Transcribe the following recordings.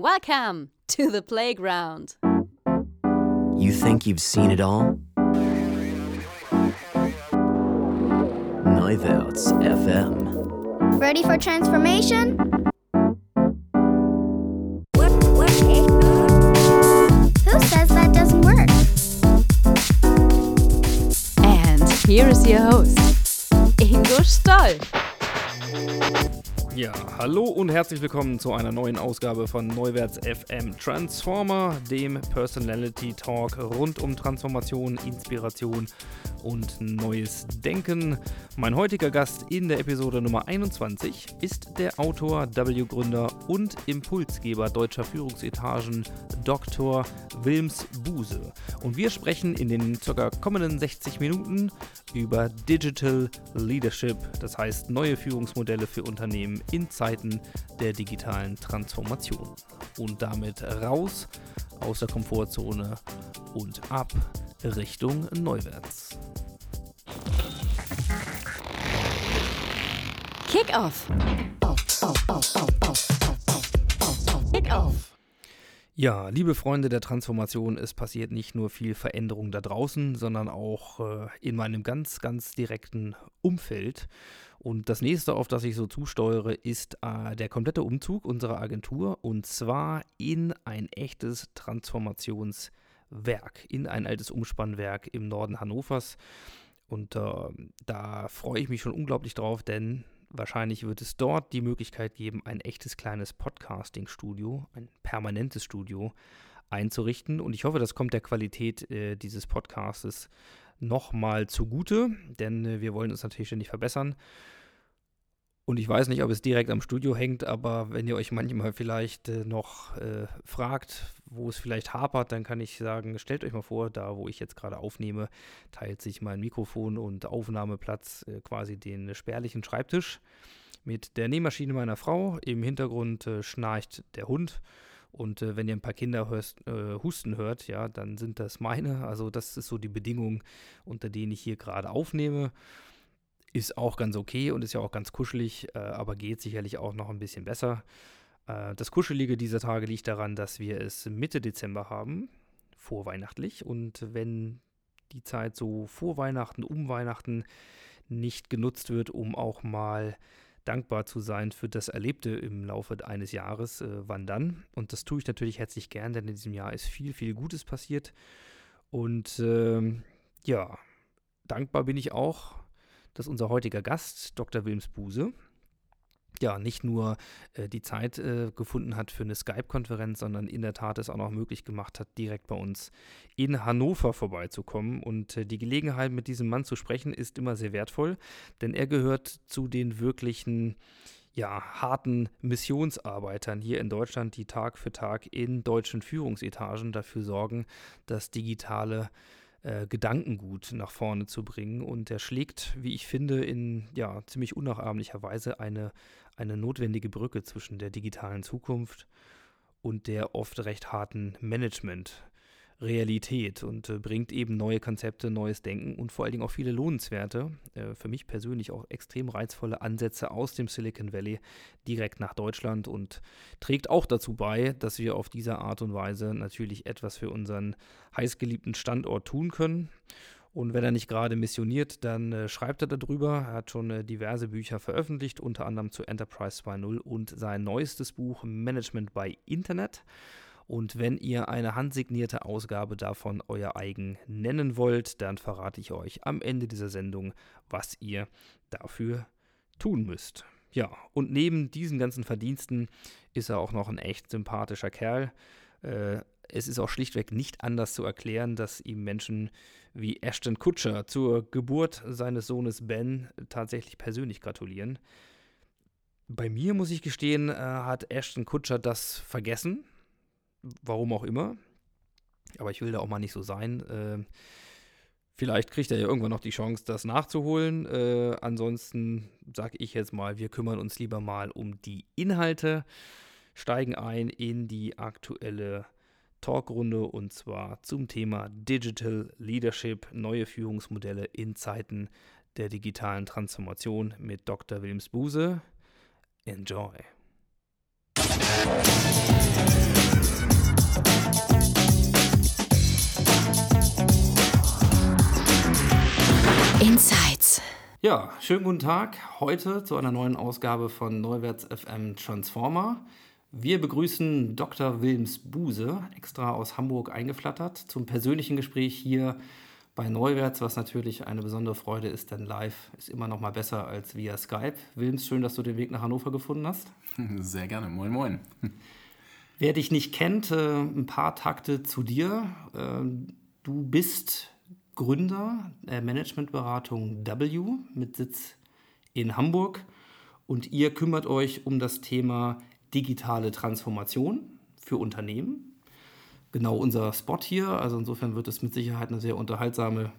Welcome to the playground. You think you've seen it all? Neuwärts FM. Ready for transformation? Eh, Who says that doesn't work? And here is your host, Ja, hallo und herzlich willkommen zu einer neuen Ausgabe von Neuwärts FM Transformer, dem Personality Talk rund um Transformation, Inspiration und neues Denken. Mein heutiger Gast in der Episode Nummer 21 ist der Autor, W-Gründer und Impulsgeber deutscher Führungsetagen Dr. Wilms Buse. Und wir sprechen in den ca. kommenden 60 Minuten über Digital Leadership, das heißt neue Führungsmodelle für Unternehmen in Zeiten der digitalen Transformation. Und damit raus aus der Komfortzone und ab Richtung Neuwärts. Kick off. Kick off. Ja, liebe Freunde der Transformation, es passiert nicht nur viel Veränderung da draußen, sondern auch äh, in meinem ganz, ganz direkten Umfeld. Und das nächste, auf das ich so zusteuere, ist äh, der komplette Umzug unserer Agentur und zwar in ein echtes Transformationswerk, in ein altes Umspannwerk im Norden Hannovers. Und äh, da freue ich mich schon unglaublich drauf, denn wahrscheinlich wird es dort die Möglichkeit geben, ein echtes kleines Podcasting-Studio, ein permanentes Studio einzurichten. Und ich hoffe, das kommt der Qualität äh, dieses Podcastes nochmal zugute, denn äh, wir wollen uns natürlich ständig verbessern. Und ich weiß nicht, ob es direkt am Studio hängt, aber wenn ihr euch manchmal vielleicht äh, noch äh, fragt, wo es vielleicht hapert, dann kann ich sagen, stellt euch mal vor, da wo ich jetzt gerade aufnehme, teilt sich mein Mikrofon und Aufnahmeplatz äh, quasi den spärlichen Schreibtisch mit der Nähmaschine meiner Frau. Im Hintergrund äh, schnarcht der Hund. Und äh, wenn ihr ein paar Kinder hörst, äh, husten hört, ja, dann sind das meine. Also das ist so die Bedingung, unter denen ich hier gerade aufnehme. Ist auch ganz okay und ist ja auch ganz kuschelig, äh, aber geht sicherlich auch noch ein bisschen besser. Äh, das Kuschelige dieser Tage liegt daran, dass wir es Mitte Dezember haben, vorweihnachtlich. Und wenn die Zeit so vor Weihnachten, um Weihnachten nicht genutzt wird, um auch mal dankbar zu sein für das Erlebte im Laufe eines Jahres, äh, wann dann? Und das tue ich natürlich herzlich gern, denn in diesem Jahr ist viel, viel Gutes passiert. Und ähm, ja, dankbar bin ich auch dass unser heutiger Gast, Dr. Wilms Buse, ja, nicht nur äh, die Zeit äh, gefunden hat für eine Skype-Konferenz, sondern in der Tat es auch noch möglich gemacht hat, direkt bei uns in Hannover vorbeizukommen. Und äh, die Gelegenheit, mit diesem Mann zu sprechen, ist immer sehr wertvoll, denn er gehört zu den wirklichen, ja, harten Missionsarbeitern hier in Deutschland, die Tag für Tag in deutschen Führungsetagen dafür sorgen, dass digitale äh, Gedankengut nach vorne zu bringen. Und er schlägt, wie ich finde, in ja, ziemlich unnachahmlicher Weise eine, eine notwendige Brücke zwischen der digitalen Zukunft und der oft recht harten Management. Realität und äh, bringt eben neue Konzepte, neues Denken und vor allen Dingen auch viele lohnenswerte, äh, für mich persönlich auch extrem reizvolle Ansätze aus dem Silicon Valley direkt nach Deutschland und trägt auch dazu bei, dass wir auf diese Art und Weise natürlich etwas für unseren heißgeliebten Standort tun können. Und wenn er nicht gerade missioniert, dann äh, schreibt er darüber. Er hat schon äh, diverse Bücher veröffentlicht, unter anderem zu Enterprise 2.0 und sein neuestes Buch Management by Internet. Und wenn ihr eine handsignierte Ausgabe davon euer eigen nennen wollt, dann verrate ich euch am Ende dieser Sendung, was ihr dafür tun müsst. Ja, und neben diesen ganzen Verdiensten ist er auch noch ein echt sympathischer Kerl. Äh, es ist auch schlichtweg nicht anders zu erklären, dass ihm Menschen wie Ashton Kutscher zur Geburt seines Sohnes Ben tatsächlich persönlich gratulieren. Bei mir, muss ich gestehen, äh, hat Ashton Kutscher das vergessen. Warum auch immer. Aber ich will da auch mal nicht so sein. Äh, vielleicht kriegt er ja irgendwann noch die Chance, das nachzuholen. Äh, ansonsten sage ich jetzt mal, wir kümmern uns lieber mal um die Inhalte, steigen ein in die aktuelle Talkrunde und zwar zum Thema Digital Leadership, neue Führungsmodelle in Zeiten der digitalen Transformation mit Dr. Wilms Buse. Enjoy. Insights. Ja, schönen guten Tag. Heute zu einer neuen Ausgabe von Neuwärts FM Transformer. Wir begrüßen Dr. Wilms Buse, extra aus Hamburg eingeflattert, zum persönlichen Gespräch hier bei Neuwärts, was natürlich eine besondere Freude ist, denn live ist immer noch mal besser als via Skype. Wilms, schön, dass du den Weg nach Hannover gefunden hast. Sehr gerne. Moin, moin. Wer dich nicht kennt, äh, ein paar Takte zu dir. Äh, du bist Gründer der Managementberatung W mit Sitz in Hamburg und ihr kümmert euch um das Thema digitale Transformation für Unternehmen. Genau unser Spot hier, also insofern wird es mit Sicherheit eine sehr unterhaltsame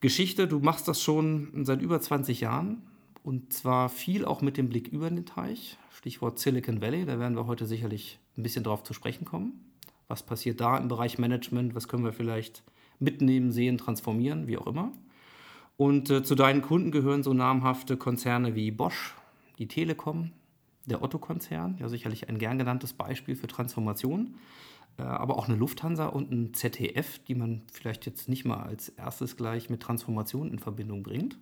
Geschichte. Du machst das schon seit über 20 Jahren und zwar viel auch mit dem Blick über den Teich. Stichwort Silicon Valley, da werden wir heute sicherlich ein bisschen drauf zu sprechen kommen. Was passiert da im Bereich Management? Was können wir vielleicht mitnehmen, sehen, transformieren, wie auch immer. Und äh, zu deinen Kunden gehören so namhafte Konzerne wie Bosch, die Telekom, der Otto-Konzern, ja sicherlich ein gern genanntes Beispiel für Transformation, äh, aber auch eine Lufthansa und ein ZDF, die man vielleicht jetzt nicht mal als erstes gleich mit Transformation in Verbindung bringt.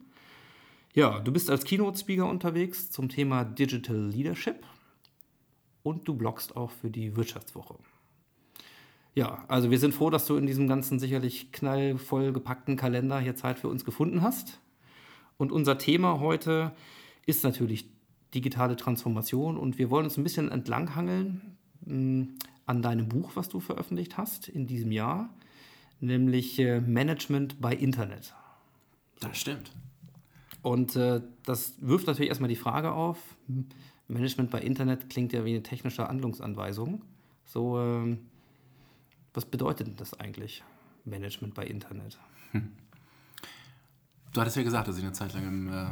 Ja, du bist als Keynote-Speaker unterwegs zum Thema Digital Leadership und du bloggst auch für die Wirtschaftswoche. Ja, also wir sind froh, dass du in diesem ganzen sicherlich knallvoll gepackten Kalender hier Zeit für uns gefunden hast. Und unser Thema heute ist natürlich digitale Transformation und wir wollen uns ein bisschen entlanghangeln hm, an deinem Buch, was du veröffentlicht hast in diesem Jahr, nämlich äh, Management bei Internet. Das stimmt. Und äh, das wirft natürlich erstmal die Frage auf, Management bei Internet klingt ja wie eine technische Handlungsanweisung. So, äh, was bedeutet das eigentlich, Management bei Internet? Hm. Du hattest ja gesagt, dass ich eine Zeit lang im äh,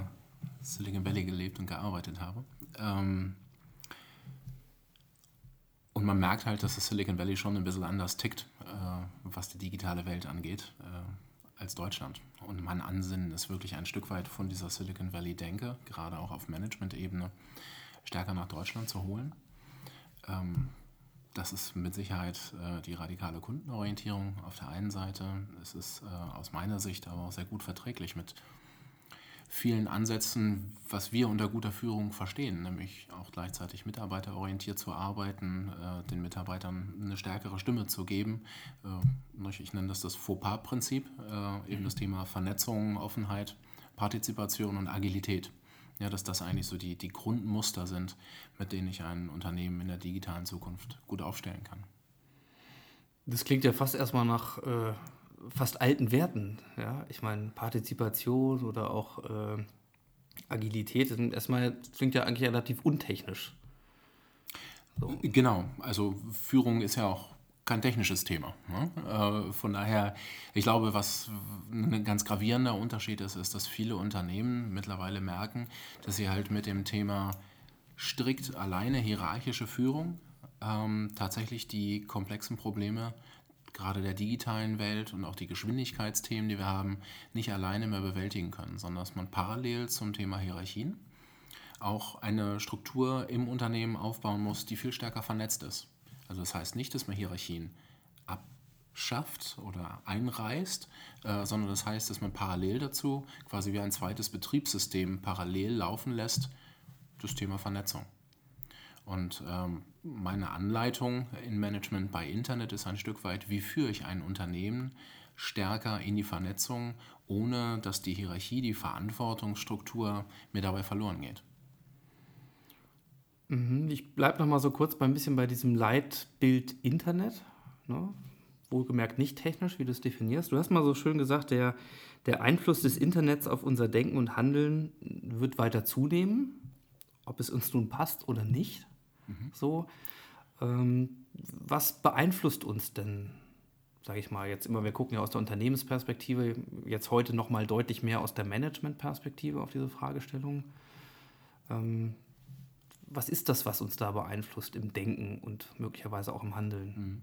Silicon Valley gelebt und gearbeitet habe. Ähm, und man merkt halt, dass das Silicon Valley schon ein bisschen anders tickt, äh, was die digitale Welt angeht, äh, als Deutschland. Und mein Ansinnen ist wirklich ein Stück weit von dieser Silicon Valley-Denke, gerade auch auf Management-Ebene, stärker nach Deutschland zu holen. Ähm, das ist mit Sicherheit äh, die radikale Kundenorientierung auf der einen Seite. Es ist äh, aus meiner Sicht aber auch sehr gut verträglich mit vielen Ansätzen, was wir unter guter Führung verstehen, nämlich auch gleichzeitig mitarbeiterorientiert zu arbeiten, äh, den Mitarbeitern eine stärkere Stimme zu geben. Äh, ich nenne das das Fauxpas-Prinzip, äh, eben das Thema Vernetzung, Offenheit, Partizipation und Agilität. Ja, dass das eigentlich so die, die Grundmuster sind, mit denen ich ein Unternehmen in der digitalen Zukunft gut aufstellen kann. Das klingt ja fast erstmal nach äh, fast alten Werten. Ja? Ich meine, Partizipation oder auch äh, Agilität sind erstmal klingt ja eigentlich relativ untechnisch. So. Genau, also Führung ist ja auch kein technisches Thema. Ne? Äh, von daher, ich glaube, was ein ganz gravierender Unterschied ist, ist, dass viele Unternehmen mittlerweile merken, dass sie halt mit dem Thema strikt alleine hierarchische Führung ähm, tatsächlich die komplexen Probleme gerade der digitalen Welt und auch die Geschwindigkeitsthemen, die wir haben, nicht alleine mehr bewältigen können, sondern dass man parallel zum Thema Hierarchien auch eine Struktur im Unternehmen aufbauen muss, die viel stärker vernetzt ist. Also das heißt nicht, dass man Hierarchien abschafft oder einreißt, äh, sondern das heißt, dass man parallel dazu quasi wie ein zweites Betriebssystem parallel laufen lässt, das Thema Vernetzung. Und ähm, meine Anleitung in Management bei Internet ist ein Stück weit, wie führe ich ein Unternehmen stärker in die Vernetzung, ohne dass die Hierarchie, die Verantwortungsstruktur mir dabei verloren geht. Mhm, ich bleibe noch mal so kurz bei ein bisschen bei diesem Leitbild Internet. Ne? Wohlgemerkt nicht technisch, wie du es definierst. Du hast mal so schön gesagt, der, der Einfluss des Internets auf unser Denken und Handeln wird weiter zunehmen, ob es uns nun passt oder nicht. Mhm. So, ähm, was beeinflusst uns denn, sage ich mal, jetzt immer, wir gucken ja aus der Unternehmensperspektive, jetzt heute noch mal deutlich mehr aus der Managementperspektive auf diese Fragestellung. Ähm, was ist das, was uns da beeinflusst im Denken und möglicherweise auch im Handeln? Mhm.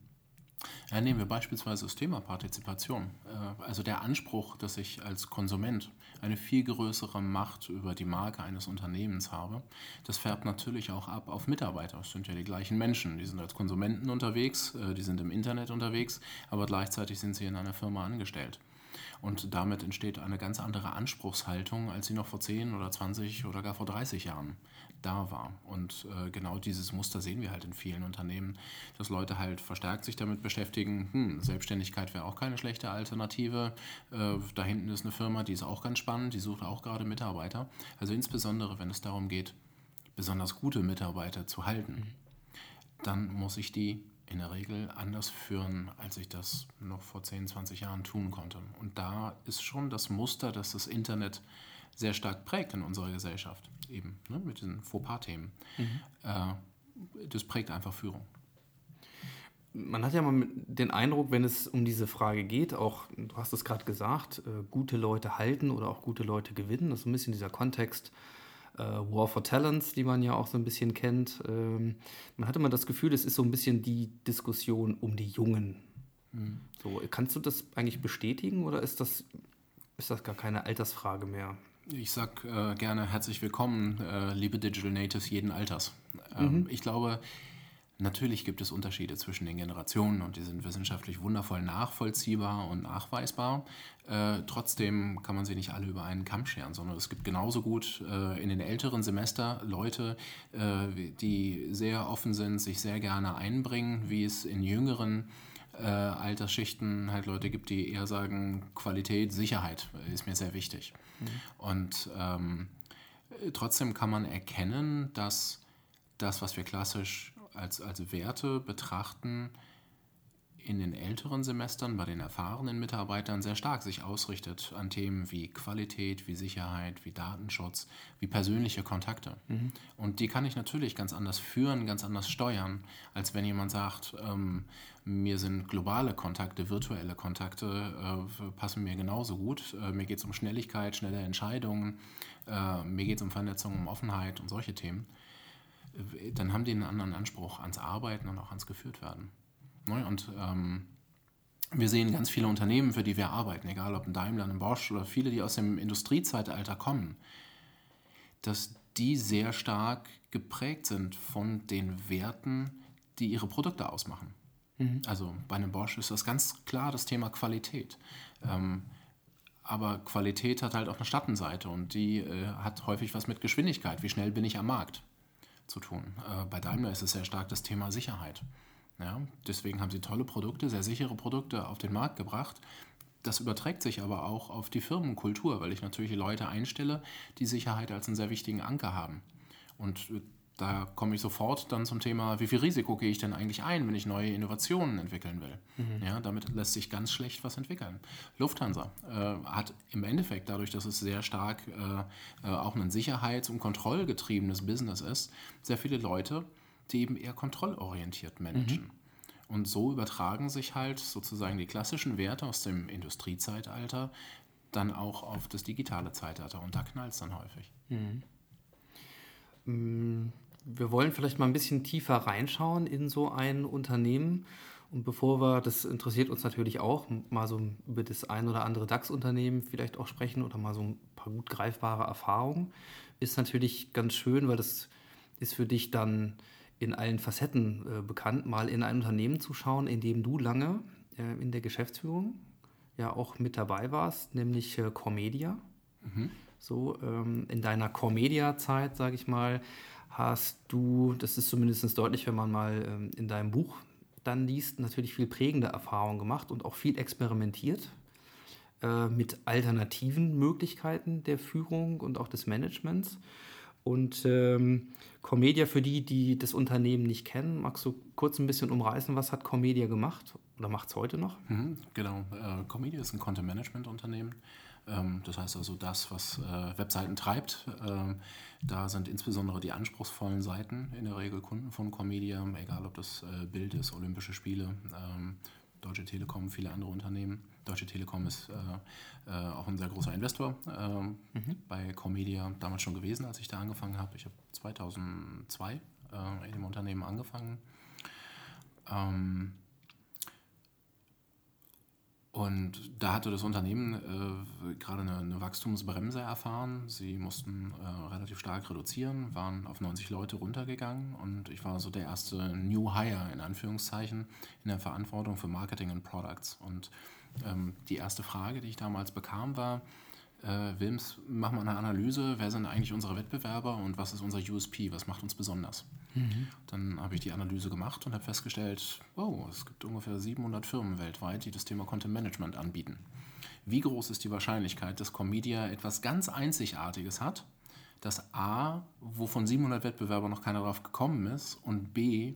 Ja, nehmen wir beispielsweise das Thema Partizipation. Äh, also der Anspruch, dass ich als Konsument eine viel größere Macht über die Marke eines Unternehmens habe, das färbt natürlich auch ab auf Mitarbeiter. Es sind ja die gleichen Menschen, die sind als Konsumenten unterwegs, äh, die sind im Internet unterwegs, aber gleichzeitig sind sie in einer Firma angestellt. Und damit entsteht eine ganz andere Anspruchshaltung, als sie noch vor 10 oder 20 oder gar vor 30 Jahren da war. Und äh, genau dieses Muster sehen wir halt in vielen Unternehmen, dass Leute halt verstärkt sich damit beschäftigen, hm, Selbstständigkeit wäre auch keine schlechte Alternative. Äh, da hinten ist eine Firma, die ist auch ganz spannend, die sucht auch gerade Mitarbeiter. Also insbesondere, wenn es darum geht, besonders gute Mitarbeiter zu halten, dann muss ich die in der Regel anders führen, als ich das noch vor 10, 20 Jahren tun konnte. Und da ist schon das Muster, dass das Internet sehr stark prägt in unserer Gesellschaft, eben ne, mit diesen Fauxpas-Themen. Mhm. Äh, das prägt einfach Führung. Man hat ja mal den Eindruck, wenn es um diese Frage geht, auch, du hast es gerade gesagt, äh, gute Leute halten oder auch gute Leute gewinnen, das ist ein bisschen dieser Kontext, äh, War for Talents, die man ja auch so ein bisschen kennt. Ähm, man hatte immer das Gefühl, es ist so ein bisschen die Diskussion um die Jungen. Mhm. So, kannst du das eigentlich bestätigen oder ist das, ist das gar keine Altersfrage mehr? Ich sage äh, gerne herzlich willkommen, äh, liebe Digital Natives jeden Alters. Ähm, mhm. Ich glaube, Natürlich gibt es Unterschiede zwischen den Generationen und die sind wissenschaftlich wundervoll nachvollziehbar und nachweisbar. Äh, trotzdem kann man sie nicht alle über einen Kamm scheren, sondern es gibt genauso gut äh, in den älteren Semester Leute, äh, die sehr offen sind, sich sehr gerne einbringen, wie es in jüngeren äh, Altersschichten halt Leute gibt, die eher sagen, Qualität, Sicherheit ist mir sehr wichtig. Mhm. Und ähm, trotzdem kann man erkennen, dass das, was wir klassisch als, als Werte betrachten, in den älteren Semestern bei den erfahrenen Mitarbeitern sehr stark sich ausrichtet an Themen wie Qualität, wie Sicherheit, wie Datenschutz, wie persönliche Kontakte. Mhm. Und die kann ich natürlich ganz anders führen, ganz anders steuern, als wenn jemand sagt, ähm, mir sind globale Kontakte, virtuelle Kontakte, äh, passen mir genauso gut. Äh, mir geht es um Schnelligkeit, schnelle Entscheidungen, äh, mir geht es um Vernetzung, um Offenheit und solche Themen dann haben die einen anderen Anspruch ans Arbeiten und auch ans Geführtwerden. Ne? Und ähm, wir sehen ganz viele Unternehmen, für die wir arbeiten, egal ob ein Daimler, ein Bosch oder viele, die aus dem Industriezeitalter kommen, dass die sehr stark geprägt sind von den Werten, die ihre Produkte ausmachen. Mhm. Also bei einem Bosch ist das ganz klar das Thema Qualität. Ähm, aber Qualität hat halt auch eine Schattenseite und die äh, hat häufig was mit Geschwindigkeit. Wie schnell bin ich am Markt? Zu tun. Äh, bei Daimler ist es sehr stark das Thema Sicherheit. Ja, deswegen haben sie tolle Produkte, sehr sichere Produkte auf den Markt gebracht. Das überträgt sich aber auch auf die Firmenkultur, weil ich natürlich Leute einstelle, die Sicherheit als einen sehr wichtigen Anker haben. Und äh, da komme ich sofort dann zum Thema, wie viel Risiko gehe ich denn eigentlich ein, wenn ich neue Innovationen entwickeln will. Mhm. Ja, damit lässt sich ganz schlecht was entwickeln. Lufthansa äh, hat im Endeffekt, dadurch, dass es sehr stark äh, äh, auch ein sicherheits- und kontrollgetriebenes Business ist, sehr viele Leute, die eben eher kontrollorientiert managen. Mhm. Und so übertragen sich halt sozusagen die klassischen Werte aus dem Industriezeitalter dann auch auf das digitale Zeitalter und da knallt es dann häufig. Mhm. Wir wollen vielleicht mal ein bisschen tiefer reinschauen in so ein Unternehmen. Und bevor wir, das interessiert uns natürlich auch, mal so über das ein oder andere DAX-Unternehmen vielleicht auch sprechen oder mal so ein paar gut greifbare Erfahrungen, ist natürlich ganz schön, weil das ist für dich dann in allen Facetten äh, bekannt, mal in ein Unternehmen zu schauen, in dem du lange äh, in der Geschäftsführung ja auch mit dabei warst, nämlich äh, Cormedia. Mhm. So ähm, in deiner Core-Media-Zeit, sage ich mal, hast du, das ist zumindest deutlich, wenn man mal ähm, in deinem Buch dann liest, natürlich viel prägende Erfahrungen gemacht und auch viel experimentiert äh, mit alternativen Möglichkeiten der Führung und auch des Managements. Und ähm, Comedia, für die, die das Unternehmen nicht kennen, magst du kurz ein bisschen umreißen, was hat Comedia gemacht oder macht es heute noch? Mhm, genau, äh, Comedia ist ein Content-Management-Unternehmen. Ähm, das heißt also das, was äh, Webseiten treibt. Ähm, da sind insbesondere die anspruchsvollen Seiten in der Regel Kunden von Comedia, egal ob das äh, Bild ist, Olympische Spiele, ähm, Deutsche Telekom, viele andere Unternehmen. Deutsche Telekom ist äh, auch ein sehr großer Investor mhm. bei Comedia damals schon gewesen, als ich da angefangen habe. Ich habe 2002 in dem Unternehmen angefangen. Und da hatte das Unternehmen äh, gerade eine, eine, Wachstumsbremse erfahren. Sie mussten äh, relativ stark reduzieren, waren auf 90 Leute runtergegangen und ich war so der erste New Hire in Anführungszeichen in der Verantwortung für Marketing und Products. Und Ähm, die erste Frage, die ich damals bekam, war, äh, Wilms, mach mal eine Analyse, wer sind eigentlich unsere Wettbewerber und was ist unser USP, was macht uns besonders? Mhm. Dann habe ich die Analyse gemacht und habe festgestellt, oh, es gibt ungefähr 700 Firmen weltweit, die das Thema Content Management anbieten. Wie groß ist die Wahrscheinlichkeit, dass Comedia etwas ganz Einzigartiges hat, dass A, wovon 700 Wettbewerber noch keiner drauf gekommen ist und B,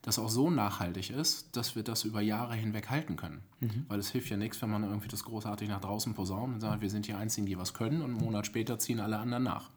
das auch so nachhaltig ist, dass wir das über Jahre hinweg halten können. Mhm. Weil es hilft ja nichts, wenn man irgendwie das großartig nach draußen posaunt und sagt, wir sind die Einzigen, die was können und einen Monat später ziehen alle anderen nach.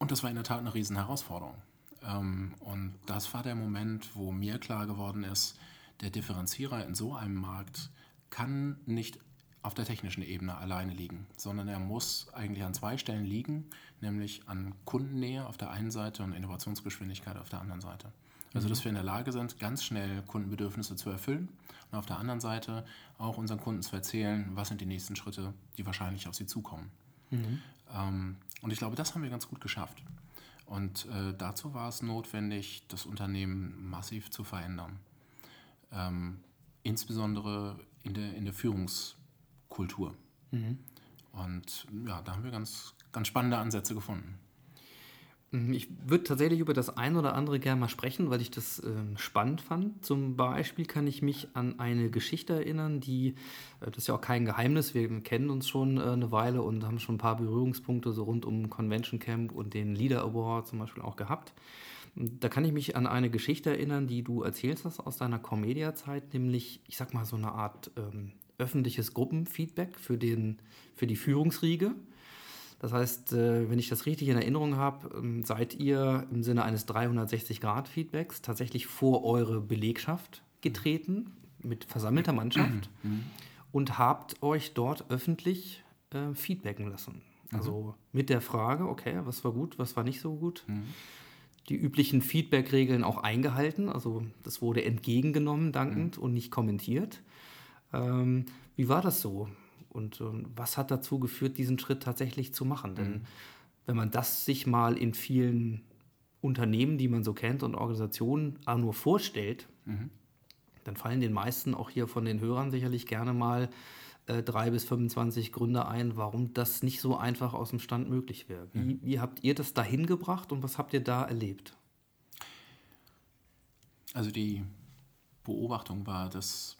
Und das war in der Tat eine riesen Herausforderung. Ähm, und das war der Moment, wo mir klar geworden ist, der Differenzierer in so einem Markt kann nicht auf der technischen Ebene alleine liegen, sondern er muss eigentlich an zwei Stellen liegen, nämlich an Kundennähe auf der einen Seite und Innovationsgeschwindigkeit auf der anderen Seite. Also, dass wir in der Lage sind, ganz schnell Kundenbedürfnisse zu erfüllen und auf der anderen Seite auch unseren Kunden zu erzählen, was sind die nächsten Schritte, die wahrscheinlich auf sie zukommen. Mhm. Ähm, und ich glaube, das haben wir ganz gut geschafft. Und äh, dazu war es notwendig, das Unternehmen massiv zu verändern. Ähm, insbesondere in der, in der Führungs- Kultur. Mhm. Und ja, da haben wir ganz, ganz spannende Ansätze gefunden. Mhm, ich würde tatsächlich über das ein oder andere gerne mal sprechen, weil ich das äh, spannend fand. Zum Beispiel kann ich mich an eine Geschichte erinnern, die, äh, das ist ja auch kein Geheimnis, wir kennen uns schon äh, eine Weile und haben schon ein paar Berührungspunkte so rund um Convention Camp und den Leader Award zum Beispiel auch gehabt. Da kann ich mich an eine Geschichte erinnern, die du erzählst hast aus deiner Comedia-Zeit, nämlich, ich sag mal, so eine Art ähm, öffentliches Gruppenfeedback für, den, für die Führungsriege. Das heißt, äh, wenn ich das richtig in Erinnerung habe, ähm, seid ihr im Sinne eines 360-Grad-Feedbacks tatsächlich vor eure Belegschaft getreten mit versammelter Mannschaft mhm. Mhm. und habt euch dort öffentlich äh, feedbacken lassen. Mhm. Also mit der Frage, okay, was war gut, was war nicht so gut. Die üblichen Feedback-Regeln auch eingehalten. Also das wurde entgegengenommen, dankend und nicht kommentiert. Ähm, wie war das so? Und ähm, was hat dazu geführt, diesen Schritt tatsächlich zu machen? Denn mhm. wenn man das sich mal in vielen Unternehmen, die man so kennt und Organisationen auch nur vorstellt, mhm. dann fallen den meisten auch hier von den Hörern sicherlich gerne mal äh, drei bis 25 Gründe ein, warum das nicht so einfach aus dem Stand möglich wäre. Wie, mhm. wie habt ihr das dahin gebracht und was habt ihr da erlebt? Also die Beobachtung war, dass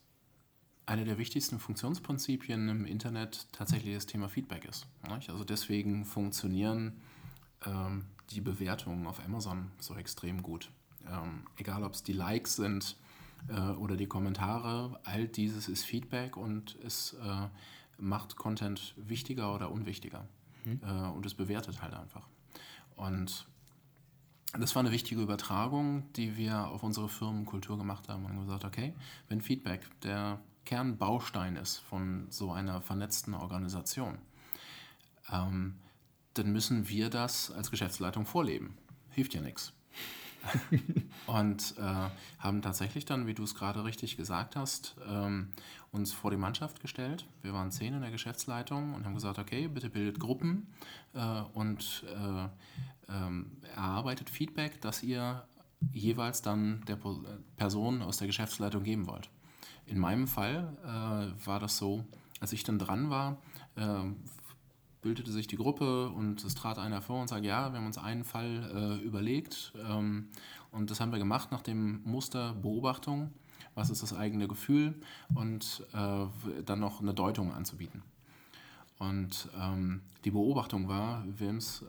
eine der wichtigsten Funktionsprinzipien im Internet tatsächlich das Thema Feedback ist. Also deswegen funktionieren ähm, die Bewertungen auf Amazon so extrem gut. Ähm, egal ob es die Likes sind äh, oder die Kommentare, all dieses ist Feedback und es äh, macht Content wichtiger oder unwichtiger. Mhm. Äh, und es bewertet halt einfach. Und das war eine wichtige Übertragung, die wir auf unsere Firmenkultur gemacht haben und gesagt, okay, wenn Feedback der Kernbaustein ist von so einer vernetzten Organisation, ähm, dann müssen wir das als Geschäftsleitung vorleben. Hilft ja nichts. und äh, haben tatsächlich dann, wie du es gerade richtig gesagt hast, ähm, uns vor die Mannschaft gestellt. Wir waren zehn in der Geschäftsleitung und haben gesagt, okay, bitte bildet Gruppen äh, und äh, ähm, erarbeitet Feedback, das ihr jeweils dann der Person aus der Geschäftsleitung geben wollt. In meinem Fall äh, war das so, als ich dann dran war, äh, bildete sich die Gruppe und es trat einer vor und sagte, ja, wir haben uns einen Fall äh, überlegt ähm, und das haben wir gemacht nach dem Muster Beobachtung, was ist das eigene Gefühl und äh, dann noch eine Deutung anzubieten. Und ähm, die Beobachtung war, Wilms,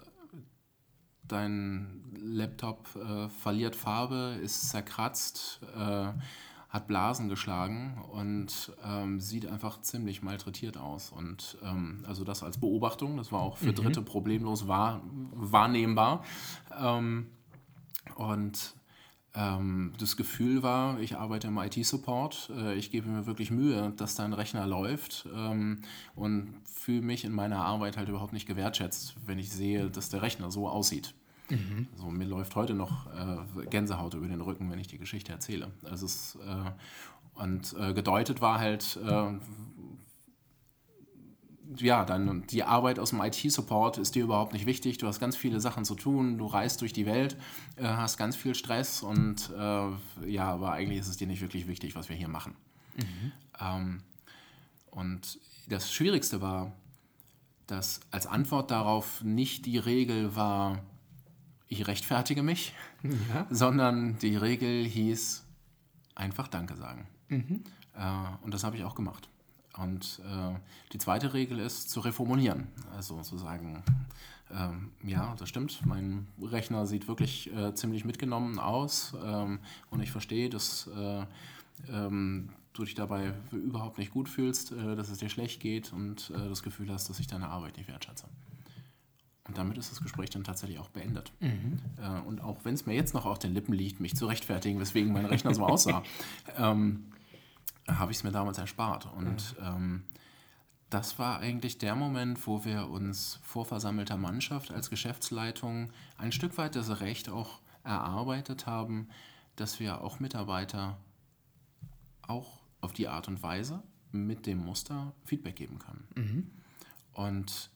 dein Laptop äh, verliert Farbe, ist zerkratzt, äh, hat Blasen geschlagen und ähm, sieht einfach ziemlich malträtiert aus. Und ähm, also das als Beobachtung, das war auch für mhm. Dritte problemlos wahr, wahrnehmbar. Ähm, und ähm, das Gefühl war, ich arbeite im IT-Support, äh, ich gebe mir wirklich Mühe, dass dein Rechner läuft ähm, und fühle mich in meiner Arbeit halt überhaupt nicht gewertschätzt, wenn ich sehe, dass der Rechner so aussieht. Mhm. Also mir läuft heute noch äh, Gänsehaut über den Rücken, wenn ich die Geschichte erzähle. Also es, äh, und äh, gedeutet war halt, äh, ja, dann die Arbeit aus dem IT-Support ist dir überhaupt nicht wichtig. Du hast ganz viele Sachen zu tun, du reist durch die Welt, äh, hast ganz viel Stress und äh, ja, aber eigentlich ist es dir nicht wirklich wichtig, was wir hier machen. Ähm, und das Schwierigste war, dass als Antwort darauf nicht die Regel war, ich rechtfertige mich, sondern die Regel hieß einfach Danke sagen. Äh, und das habe ich auch gemacht. Und äh, die zweite Regel ist zu reformulieren. Also zu sagen, ähm, ja, das stimmt, mein Rechner sieht wirklich äh, ziemlich mitgenommen aus ähm, und ich verstehe, dass äh, ähm, du dich dabei überhaupt nicht gut fühlst, äh, dass es dir schlecht geht und äh, das Gefühl hast, dass ich deine Arbeit nicht wertschätze. Und damit ist das Gespräch dann tatsächlich auch beendet. Äh, und auch wenn es mir jetzt noch auf den Lippen liegt, mich zu rechtfertigen, weswegen mein Rechner so aussah, ähm, habe ich es mir damals erspart. Und ähm, das war eigentlich der Moment, wo wir uns vor versammelter Mannschaft als Geschäftsleitung ein Stück weit das Recht auch erarbeitet haben, dass wir auch Mitarbeiter auch auf die Art und Weise mit dem Muster Feedback geben können. Und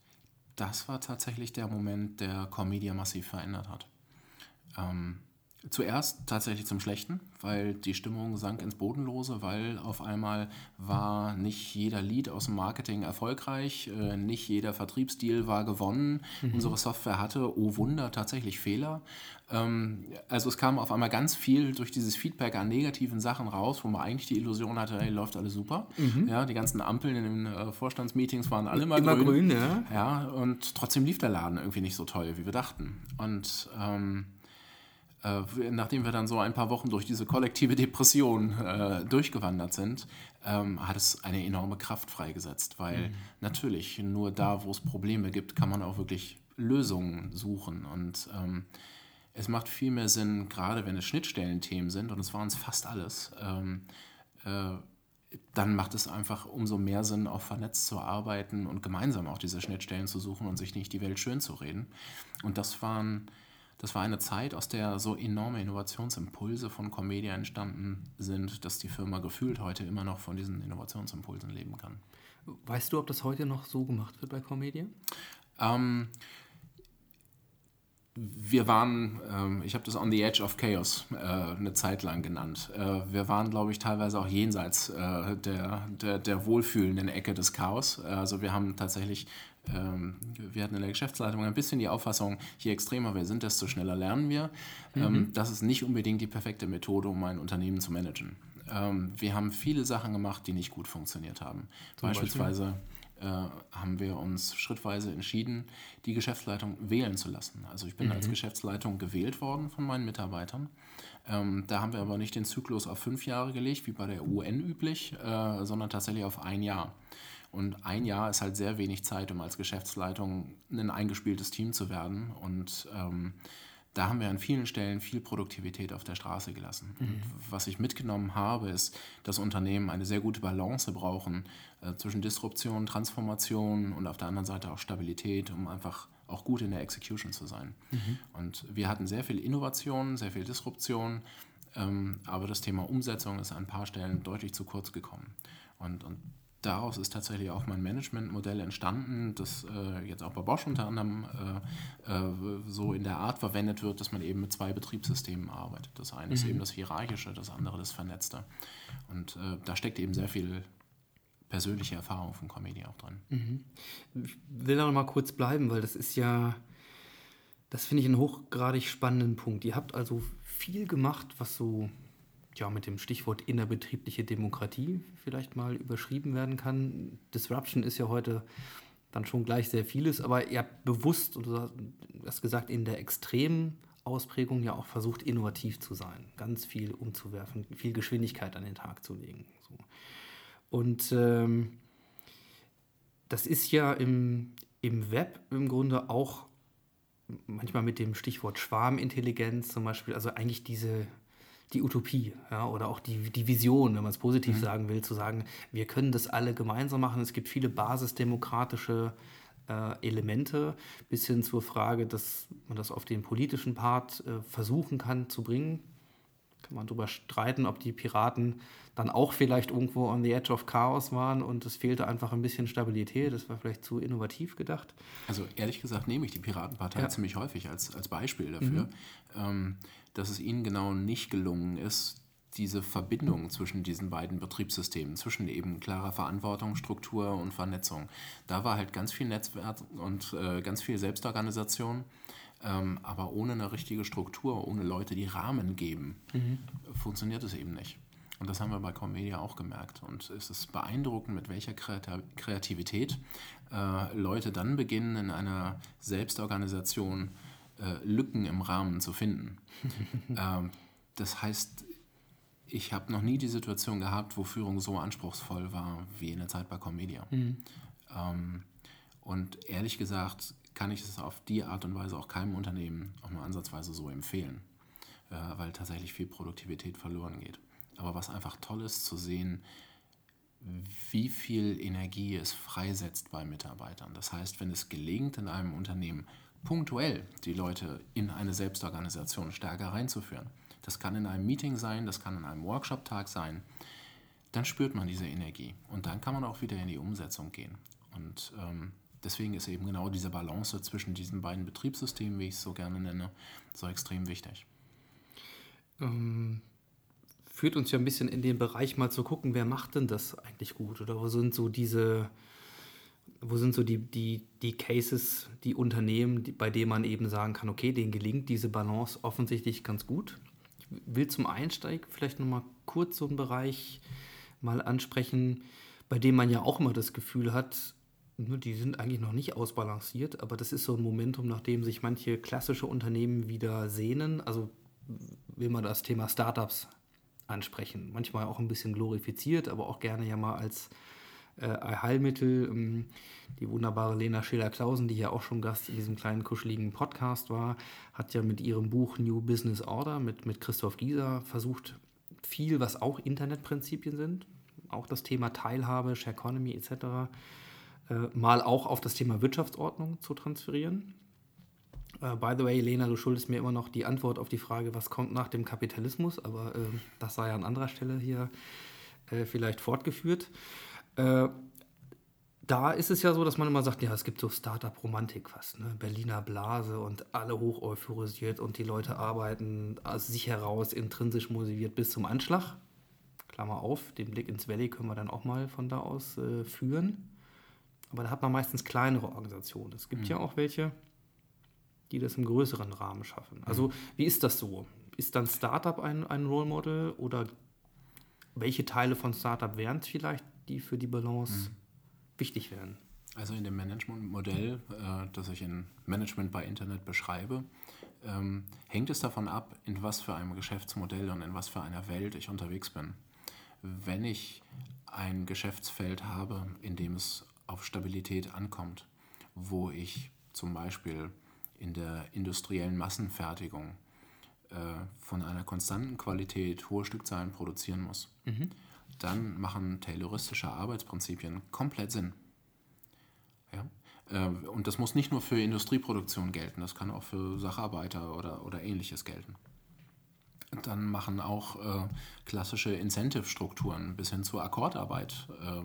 das war tatsächlich der Moment, der Comedia massiv verändert hat. Ähm, zuerst tatsächlich zum Schlechten, weil die Stimmung sank ins Bodenlose, weil auf einmal war nicht jeder Lead aus dem Marketing erfolgreich, äh, nicht jeder Vertriebsdeal war gewonnen. Unsere Software hatte, oh Wunder, tatsächlich Fehler. Ähm, also es kam auf einmal ganz viel durch dieses Feedback an negativen Sachen raus, wo man eigentlich die Illusion hatte, hey, läuft alles super. Ja, die ganzen Ampeln in den äh, Vorstandsmeetings waren alle mal Immer grün. grün, ja. Ja, und trotzdem lief der Laden irgendwie nicht so toll, wie wir dachten. Und ähm, äh, nachdem wir dann so ein paar Wochen durch diese kollektive Depression äh, durchgewandert sind, ähm, hat es eine enorme Kraft freigesetzt, weil natürlich nur da, wo es Probleme gibt, kann man auch wirklich Lösungen suchen. Und ähm, es macht viel mehr Sinn, gerade wenn es Schnittstellenthemen sind, und es waren es fast alles, ähm, äh, dann macht es einfach umso mehr Sinn, auch vernetzt zu arbeiten und gemeinsam auch diese Schnittstellen zu suchen und sich nicht die Welt schön zu reden. Und das waren, das war eine Zeit, aus der so enorme Innovationsimpulse von Comedia entstanden sind, dass die Firma gefühlt heute immer noch von diesen Innovationsimpulsen leben kann. Weißt du, ob das heute noch so gemacht wird bei Comedia? Ähm, wir waren, ähm, ich habe das on the edge of chaos äh, eine Zeit lang genannt. Äh, wir waren, glaube ich, teilweise auch jenseits äh, der, der, der wohlfühlenden Ecke des Chaos. Also wir haben tatsächlich, ähm, wir hatten in der Geschäftsleitung ein bisschen die Auffassung, je extremer wir sind, desto schneller lernen wir. Ähm, das ist nicht unbedingt die perfekte Methode, um ein Unternehmen zu managen. Ähm, wir haben viele Sachen gemacht, die nicht gut funktioniert haben. Beispielsweise äh, haben wir uns schrittweise entschieden, die Geschäftsleitung wählen zu lassen. Also ich bin als Geschäftsleitung gewählt worden von meinen Mitarbeitern. Ähm, da haben wir aber nicht den Zyklus auf fünf Jahre gelegt, wie bei der UN üblich, äh, sondern tatsächlich auf ein Jahr. Und ein Jahr ist halt sehr wenig Zeit, um als Geschäftsleitung ein eingespieltes Team zu werden. Und ähm, da haben wir an vielen Stellen viel Produktivität auf der Straße gelassen. Und was ich mitgenommen habe, ist, dass Unternehmen eine sehr gute Balance brauchen äh, zwischen Disruption, Transformation und auf der anderen Seite auch Stabilität, um einfach auch gut in der Execution zu sein. Und wir hatten sehr viel Innovation, sehr viel Disruption, ähm, aber das Thema Umsetzung ist an ein paar Stellen deutlich zu kurz gekommen. Und, und daraus ist tatsächlich auch mein Managementmodell entstanden, das äh, jetzt auch bei Bosch unter anderem äh, äh, so in der Art verwendet wird, dass man eben mit zwei Betriebssystemen arbeitet. Das eine ist eben das Hierarchische, das andere das Vernetzte. Und äh, da steckt eben sehr viel persönliche Erfahrung von Comedia auch drin. Ich will da noch mal kurz bleiben, weil das ist ja, das finde ich einen hochgradig spannenden Punkt. Ihr habt also viel gemacht, was so ja, mit dem Stichwort innerbetriebliche Demokratie vielleicht mal überschrieben werden kann. Disruption ist ja heute dann schon gleich sehr vieles, aber ihr habt bewusst, und du hast gesagt, in der extremen Ausprägung ja auch versucht, innovativ zu sein, ganz viel umzuwerfen, viel Geschwindigkeit an den Tag zu legen. So. Und ähm, das ist ja im, im Web im Grunde auch manchmal mit dem Stichwort Schwarmintelligenz zum Beispiel, also eigentlich diese die Utopie ja, oder auch die, die Vision, wenn man es positiv sagen will, zu sagen, wir können das alle gemeinsam machen. Es gibt viele basisdemokratische äh, Elemente bis hin zur Frage, dass man das auf den politischen Part äh, versuchen kann zu bringen. Kann man darüber streiten, ob die Piraten dann auch vielleicht irgendwo on the edge of Chaos waren und es fehlte einfach ein bisschen Stabilität. Das war vielleicht zu innovativ gedacht. Also ehrlich gesagt nehme ich die Piratenpartei ziemlich häufig als, als Beispiel dafür, ähm, dass es ihnen genau nicht gelungen ist, diese Verbindung zwischen diesen beiden Betriebssystemen, zwischen eben klarer Verantwortung, Struktur und Vernetzung. Da war halt ganz viel Netzwerk und äh, ganz viel Selbstorganisation, ähm, aber ohne eine richtige Struktur, ohne Leute, die Rahmen geben, mhm. funktioniert es eben nicht. Und das haben wir bei Comedia auch gemerkt. Und es ist beeindruckend, mit welcher Kreativität äh, Leute dann beginnen, in einer Selbstorganisation äh, Lücken im Rahmen zu finden. ähm, das heißt, ich habe noch nie die Situation gehabt, wo Führung so anspruchsvoll war wie in der Zeit bei Comedia. Mhm. Ähm, und ehrlich gesagt kann ich es auf die Art und Weise auch keinem Unternehmen auch nur ansatzweise so empfehlen, äh, weil tatsächlich viel Produktivität verloren geht. Aber was einfach toll ist zu sehen, wie viel Energie es freisetzt bei Mitarbeitern. Das heißt, wenn es gelingt, in einem Unternehmen punktuell die Leute in eine Selbstorganisation stärker reinzuführen, das kann in einem Meeting sein, das kann in einem Workshop-Tag sein, dann spürt man diese Energie und dann kann man auch wieder in die Umsetzung gehen. Und ähm, deswegen ist eben genau diese Balance zwischen diesen beiden Betriebssystemen, wie ich es so gerne nenne, so extrem wichtig. Ähm, führt uns ja ein bisschen in den Bereich mal zu gucken, wer macht denn das eigentlich gut oder wo sind so diese, wo sind so die, die, die Cases, die Unternehmen, die, bei denen man eben sagen kann, okay, denen gelingt diese Balance offensichtlich ganz gut. Ich will zum Einsteig vielleicht nochmal kurz so einen Bereich mal ansprechen, bei dem man ja auch immer das Gefühl hat, ne, die sind eigentlich noch nicht ausbalanciert, aber das ist so ein Momentum, nachdem sich manche klassische Unternehmen wieder sehnen. Also will man das Thema Startups ansprechen. Manchmal auch ein bisschen glorifiziert, aber auch gerne ja mal als äh, Heilmittel. Ähm, die wunderbare Lena Schiller-Klausen, die ja auch schon Gast in diesem kleinen kuscheligen Podcast war, hat ja mit ihrem Buch New Business Order mit, mit Christoph Gieser versucht, viel, was auch Internetprinzipien sind, auch das Thema Teilhabe, Share Economy etc., äh, mal auch auf das Thema Wirtschaftsordnung zu transferieren. Uh, by the way, Lena, du schuldest mir immer noch die Antwort auf die Frage, was kommt nach dem Kapitalismus, aber äh, das sei an anderer Stelle hier äh, vielleicht fortgeführt. Äh, da ist es ja so, dass man immer sagt, ja, es gibt so Startup-Romantik fast, ne? Berliner Blase und alle hoch euphorisiert und die Leute arbeiten aus sich heraus intrinsisch motiviert bis zum Anschlag. Klammer auf, den Blick ins Valley können wir dann auch mal von da aus äh, führen. Aber da hat man meistens kleinere Organisationen. Es gibt mhm. ja auch welche, die das im größeren Rahmen schaffen. Also wie ist das so? Ist dann Startup ein, ein Role Model oder welche Teile von Startup wären es vielleicht, die für die Balance mhm. wichtig wären? Also in dem Managementmodell, äh, das ich in Management bei Internet beschreibe, ähm, hängt es davon ab, in was für einem Geschäftsmodell und in was für einer Welt ich unterwegs bin. Wenn ich ein Geschäftsfeld habe, in dem es auf Stabilität ankommt, wo ich zum Beispiel in der industriellen Massenfertigung äh, von einer konstanten Qualität hohe Stückzahlen produzieren muss, mhm. dann machen tayloristische Arbeitsprinzipien komplett Sinn. Ja? Äh, und das muss nicht nur für Industrieproduktion gelten, das kann auch für Sacharbeiter oder, oder ähnliches gelten. Dann machen auch äh, klassische Incentive-Strukturen bis hin zur Akkordarbeit äh,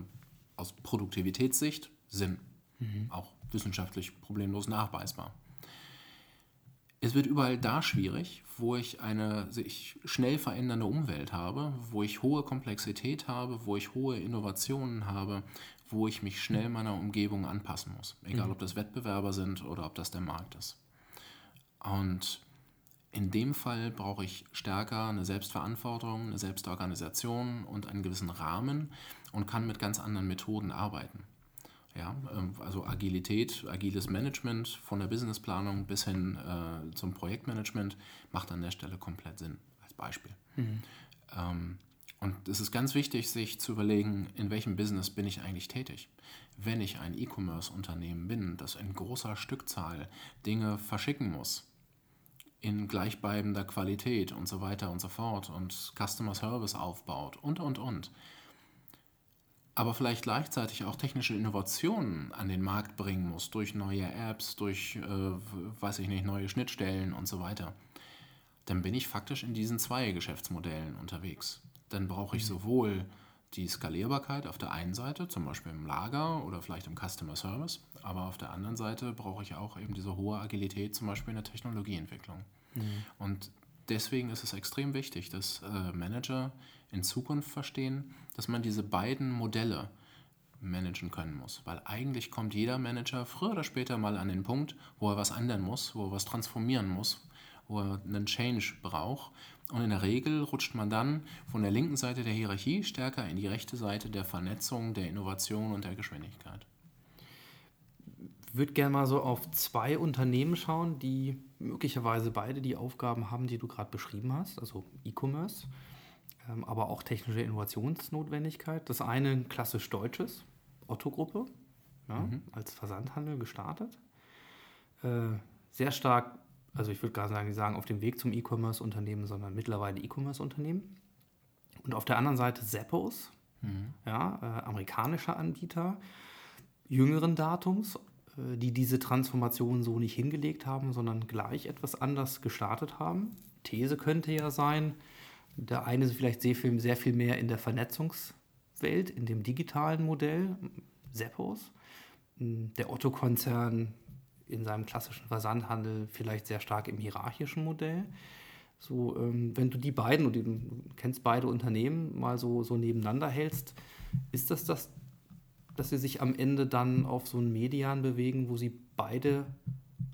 aus Produktivitätssicht Sinn. Mhm. Auch wissenschaftlich problemlos nachweisbar. Es wird überall da schwierig, wo ich eine sich schnell verändernde Umwelt habe, wo ich hohe Komplexität habe, wo ich hohe Innovationen habe, wo ich mich schnell meiner Umgebung anpassen muss. Egal, mhm. ob das Wettbewerber sind oder ob das der Markt ist. Und in dem Fall brauche ich stärker eine Selbstverantwortung, eine Selbstorganisation und einen gewissen Rahmen und kann mit ganz anderen Methoden arbeiten. Ja, ähm, also Agilität, agiles Management von der Businessplanung bis hin äh, zum Projektmanagement macht an der Stelle komplett Sinn, als Beispiel. Mhm. Ähm, und es ist ganz wichtig, sich zu überlegen, in welchem Business bin ich eigentlich tätig. Wenn ich ein E-Commerce-Unternehmen bin, das in großer Stückzahl Dinge verschicken muss, in gleichbleibender Qualität und so weiter und so fort und Customer Service aufbaut und, und, und, aber vielleicht gleichzeitig auch technische Innovationen an den Markt bringen muss, durch neue Apps, durch, äh, weiß ich nicht, neue Schnittstellen und so weiter, dann bin ich faktisch in diesen zwei Geschäftsmodellen unterwegs. Dann brauche ich mhm. sowohl die Skalierbarkeit auf der einen Seite, zum Beispiel im Lager oder vielleicht im Customer Service, aber auf der anderen Seite brauche ich auch eben diese hohe Agilität, zum Beispiel in der Technologieentwicklung. Mhm. Und deswegen ist es extrem wichtig, dass äh, Manager in Zukunft verstehen, dass man diese beiden Modelle managen können muss. Weil eigentlich kommt jeder Manager früher oder später mal an den Punkt, wo er was ändern muss, wo er was transformieren muss, wo er einen Change braucht. Und in der Regel rutscht man dann von der linken Seite der Hierarchie stärker in die rechte Seite der Vernetzung, der Innovation und der Geschwindigkeit. Ich würde gerne mal so auf zwei Unternehmen schauen, die möglicherweise beide die Aufgaben haben, die du gerade beschrieben hast, also E-Commerce, aber auch technische Innovationsnotwendigkeit. Das eine ein klassisch deutsches, Otto-Gruppe, ja, mhm. als Versandhandel gestartet. Äh, sehr stark, also ich würde gar sagen, die sagen auf dem Weg zum E-Commerce-Unternehmen, sondern mittlerweile E-Commerce-Unternehmen. Und auf der anderen Seite Zappos, mhm. ja, äh, amerikanischer Anbieter, jüngeren Datums, äh, die diese Transformation so nicht hingelegt haben, sondern gleich etwas anders gestartet haben. These könnte ja sein, der eine ist vielleicht sehr viel, sehr viel mehr in der Vernetzungswelt, in dem digitalen Modell, Seppos. Der Otto-Konzern in seinem klassischen Versandhandel vielleicht sehr stark im hierarchischen Modell. So, ähm, wenn du die beiden, und du kennst beide Unternehmen, mal so, so nebeneinander hältst, ist das das dass sie sich am Ende dann auf so einen Median bewegen, wo sie beide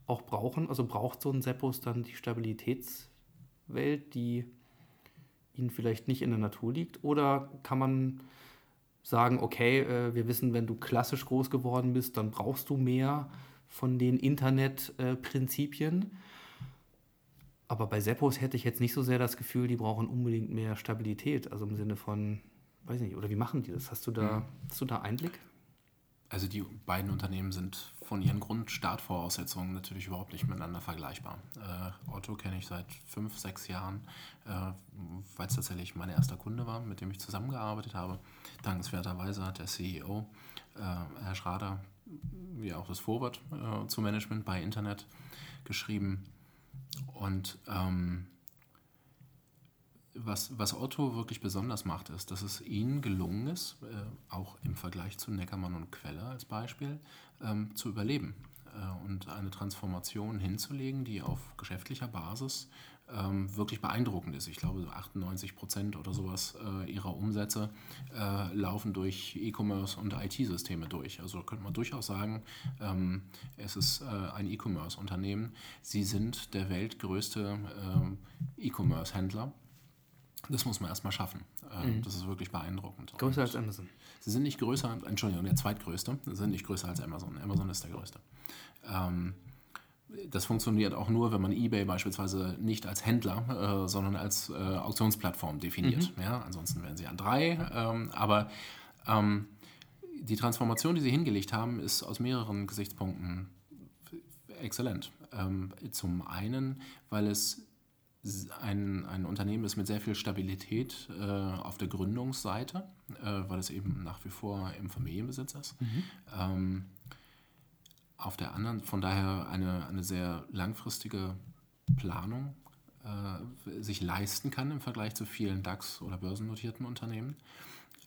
auch brauchen? Also braucht so ein Seppos dann die Stabilitätswelt, die ihnen vielleicht nicht in der Natur liegt? Oder kann man sagen, okay, äh, wir wissen, wenn du klassisch groß geworden bist, dann brauchst du mehr von den Internetprinzipien. Aber bei Seppos hätte ich jetzt nicht so sehr das Gefühl, die brauchen unbedingt mehr Stabilität, also im Sinne von, weiß nicht, oder wie machen die das? Hast du da, hast du da Einblick? Also die beiden Unternehmen sind von ihren Grundstartvoraussetzungen natürlich überhaupt nicht miteinander vergleichbar. Äh, Otto kenne ich seit fünf, sechs Jahren, äh, weil es tatsächlich mein erster Kunde war, mit dem ich zusammengearbeitet habe. Dankenswerterweise hat der CEO, äh, Herr Schrader, wie auch das Vorwort äh, zu Management bei Internet geschrieben. Und ähm, was, was Otto wirklich besonders macht, ist, dass es ihnen gelungen ist, äh, auch im Vergleich zu Neckermann und Queller als Beispiel, ähm, zu überleben äh, und eine Transformation hinzulegen, die auf geschäftlicher Basis ähm, wirklich beeindruckend ist. Ich glaube, 98 Prozent oder sowas äh, ihrer Umsätze äh, laufen durch E-Commerce und IT-Systeme durch. Also könnte man durchaus sagen, ähm, es ist äh, ein E-Commerce-Unternehmen. Sie sind der weltgrößte äh, E-Commerce-Händler das muss man erstmal schaffen. Ähm, mhm. Das ist wirklich beeindruckend. Größer als Amazon. Sie sind nicht größer, Entschuldigung, der zweitgrößte. Sie sind nicht größer als Amazon. Amazon ist der größte. Ähm, das funktioniert auch nur, wenn man eBay beispielsweise nicht als Händler, äh, sondern als äh, Auktionsplattform definiert. Mhm. Ja, ansonsten wären sie an drei. Ähm, aber ähm, die Transformation, die sie hingelegt haben, ist aus mehreren Gesichtspunkten exzellent. Ähm, zum einen, weil es ein, ein Unternehmen ist mit sehr viel Stabilität äh, auf der Gründungsseite, äh, weil es eben nach wie vor im Familienbesitz ist. Mhm. Ähm, auf der anderen, von daher eine, eine sehr langfristige Planung äh, sich leisten kann im Vergleich zu vielen DAX- oder börsennotierten Unternehmen.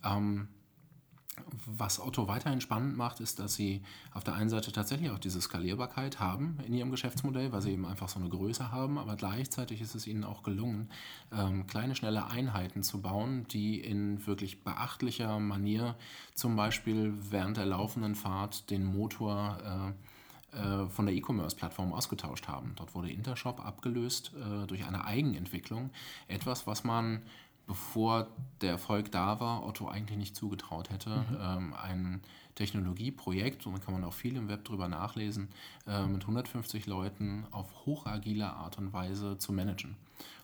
Ähm, was Otto weiterhin spannend macht, ist, dass sie auf der einen Seite tatsächlich auch diese Skalierbarkeit haben in ihrem Geschäftsmodell, weil sie eben einfach so eine Größe haben, aber gleichzeitig ist es ihnen auch gelungen, ähm, kleine, schnelle Einheiten zu bauen, die in wirklich beachtlicher Manier zum Beispiel während der laufenden Fahrt den Motor äh, äh von der E-Commerce-Plattform ausgetauscht haben. Dort wurde Intershop abgelöst äh, durch eine Eigenentwicklung. Etwas, was man bevor der Erfolg da war, Otto eigentlich nicht zugetraut hätte. Mhm. Ähm, ein Technologieprojekt, und da kann man auch viel im Web drüber nachlesen, äh, mit 150 Leuten auf hochagile Art und Weise zu managen.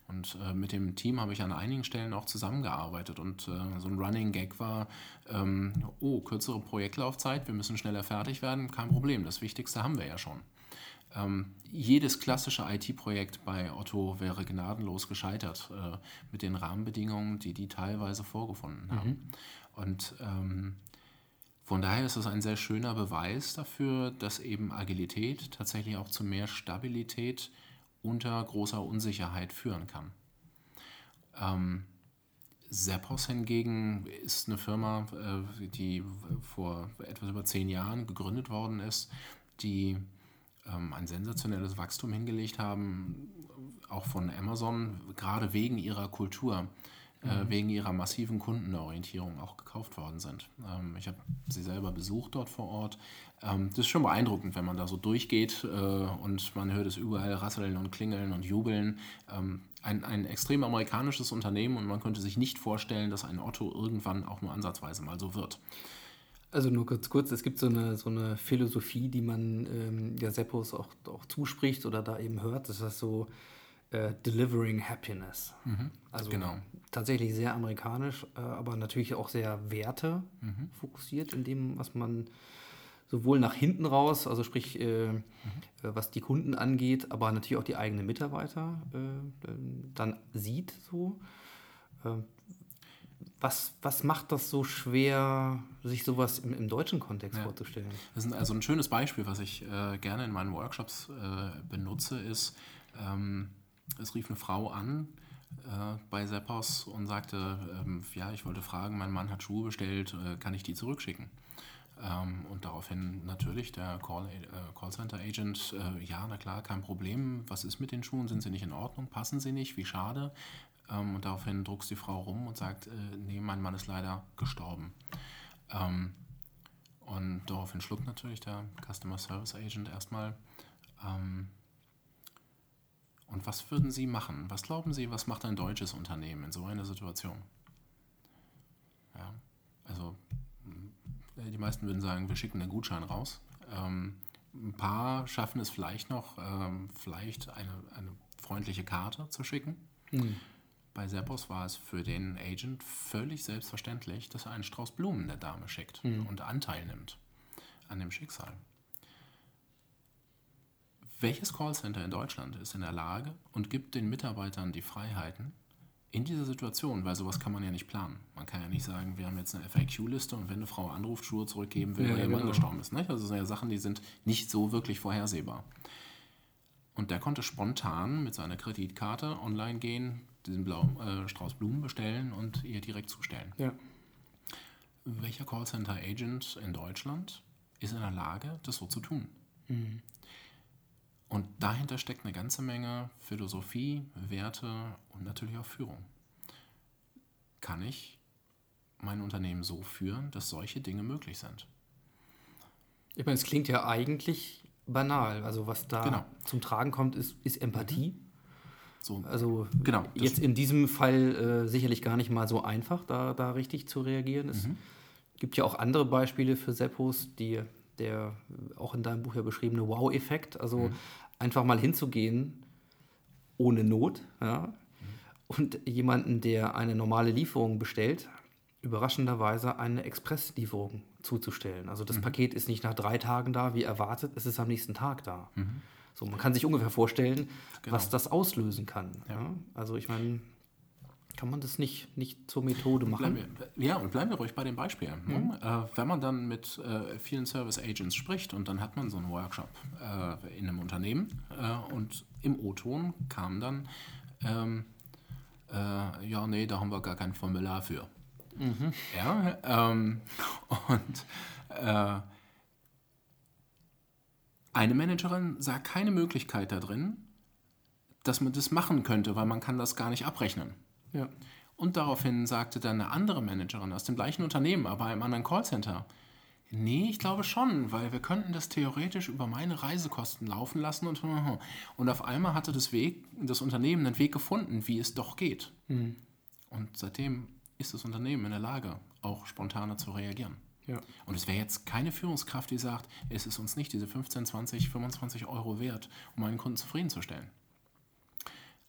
Und äh, mit dem Team habe ich an einigen Stellen auch zusammengearbeitet und äh, so ein Running Gag war, ähm, oh, kürzere Projektlaufzeit, wir müssen schneller fertig werden, kein Problem, das Wichtigste haben wir ja schon. Ähm, jedes klassische IT-Projekt bei Otto wäre gnadenlos gescheitert äh, mit den Rahmenbedingungen, die die teilweise vorgefunden haben. Mhm. Und ähm, von daher ist es ein sehr schöner Beweis dafür, dass eben Agilität tatsächlich auch zu mehr Stabilität unter großer Unsicherheit führen kann. Ähm, Zappos hingegen ist eine Firma, äh, die vor etwas über zehn Jahren gegründet worden ist, die ähm, ein sensationelles Wachstum hingelegt haben, auch von Amazon, gerade wegen ihrer Kultur, äh, mhm. wegen ihrer massiven Kundenorientierung auch gekauft worden sind. Ähm, ich habe sie selber besucht dort vor Ort. Ähm, das ist schon beeindruckend, wenn man da so durchgeht äh, und man hört es überall rasseln und klingeln und jubeln. Ähm, ein, ein extrem amerikanisches Unternehmen und man könnte sich nicht vorstellen, dass ein Otto irgendwann auch nur ansatzweise mal so wird. Also nur kurz kurz, es gibt so eine, so eine Philosophie, die man ähm, ja Seppos auch, auch zuspricht oder da eben hört. Das ist so äh, Delivering Happiness. Mhm, also genau. tatsächlich sehr amerikanisch, äh, aber natürlich auch sehr Werte mhm. fokussiert in dem, was man sowohl nach hinten raus, also sprich, äh, mhm. was die Kunden angeht, aber natürlich auch die eigenen Mitarbeiter äh, dann sieht so. Was, was macht das so schwer, sich sowas im, im deutschen Kontext ja. vorzustellen? Das ist also ein schönes Beispiel, was ich äh, gerne in meinen Workshops äh, benutze, ist, ähm, es rief eine Frau an äh, bei Seppos und sagte, ähm, ja, ich wollte fragen, mein Mann hat Schuhe bestellt, äh, kann ich die zurückschicken? Ähm, und daraufhin natürlich der Call, äh, Callcenter Agent, äh, ja, na klar, kein Problem. Was ist mit den Schuhen? Sind sie nicht in Ordnung? Passen sie nicht? Wie schade. Ähm, und daraufhin druckst die Frau rum und sagt, äh, nee, mein Mann ist leider gestorben. Ähm, und daraufhin schluckt natürlich der Customer Service Agent erstmal. Ähm, und was würden Sie machen? Was glauben Sie, was macht ein deutsches Unternehmen in so einer Situation? Ja, also äh, die meisten würden sagen, wir schicken einen Gutschein raus. Ähm, ein paar schaffen es vielleicht noch, ähm, vielleicht eine, eine freundliche Karte zu schicken. Mhm. Bei Seppos war es für den Agent völlig selbstverständlich, dass er einen Strauß Blumen der Dame schickt mhm. und Anteil nimmt an dem Schicksal. Welches Callcenter in Deutschland ist in der Lage und gibt den Mitarbeitern die Freiheiten, in dieser Situation, weil sowas kann man ja nicht planen. Man kann ja nicht sagen, wir haben jetzt eine FAQ-Liste und wenn eine Frau anruft, Schuhe zurückgeben will, ja, weil ihr genau. Mann gestorben ist. Nicht? Also das sind ja Sachen, die sind nicht so wirklich vorhersehbar. Und der konnte spontan mit seiner Kreditkarte online gehen, diesen blauen äh, Strauß Blumen bestellen und ihr direkt zustellen. Ja. Welcher Callcenter-Agent in Deutschland ist in der Lage, das so zu tun? Mhm. Und dahinter steckt eine ganze Menge Philosophie, Werte und natürlich auch Führung. Kann ich mein Unternehmen so führen, dass solche Dinge möglich sind? Ich meine, es klingt ja eigentlich banal. Also was da genau. zum Tragen kommt, ist, ist Empathie. Mhm. So, also genau, jetzt in diesem Fall äh, sicherlich gar nicht mal so einfach, da, da richtig zu reagieren. Es mhm. gibt ja auch andere Beispiele für Seppos, die der auch in deinem Buch ja beschriebene Wow-Effekt. Also mhm. einfach mal hinzugehen ohne Not ja, und jemanden, der eine normale Lieferung bestellt, überraschenderweise eine Expresslieferung zuzustellen. Also das mhm. Paket ist nicht nach drei Tagen da, wie erwartet, es ist am nächsten Tag da. So, man kann sich ungefähr vorstellen, genau. was das auslösen kann. Ja. Ja? Also ich meine, kann man das nicht, nicht zur Methode machen? Wir, ja, und bleiben wir ruhig bei dem Beispiel. Ne? Mhm. Äh, wenn man dann mit äh, vielen Service Agents spricht und dann hat man so einen Workshop äh, in einem Unternehmen äh, und im O-Ton kam dann, ähm, äh, ja, nee, da haben wir gar kein Formular für. Mhm. Ja, ähm, und äh, eine Managerin sah keine Möglichkeit da drin, dass man das machen könnte, weil man kann das gar nicht abrechnen. Ja. Und daraufhin sagte dann eine andere Managerin aus dem gleichen Unternehmen, aber einem anderen Callcenter, nee, ich glaube schon, weil wir könnten das theoretisch über meine Reisekosten laufen lassen und und auf einmal hatte das Weg, das Unternehmen einen Weg gefunden, wie es doch geht. Mhm. Und seitdem ist das Unternehmen in der Lage, auch spontaner zu reagieren. Ja. Und es wäre jetzt keine Führungskraft, die sagt, es ist uns nicht diese 15, 20, 25 Euro wert, um einen Kunden zufriedenzustellen.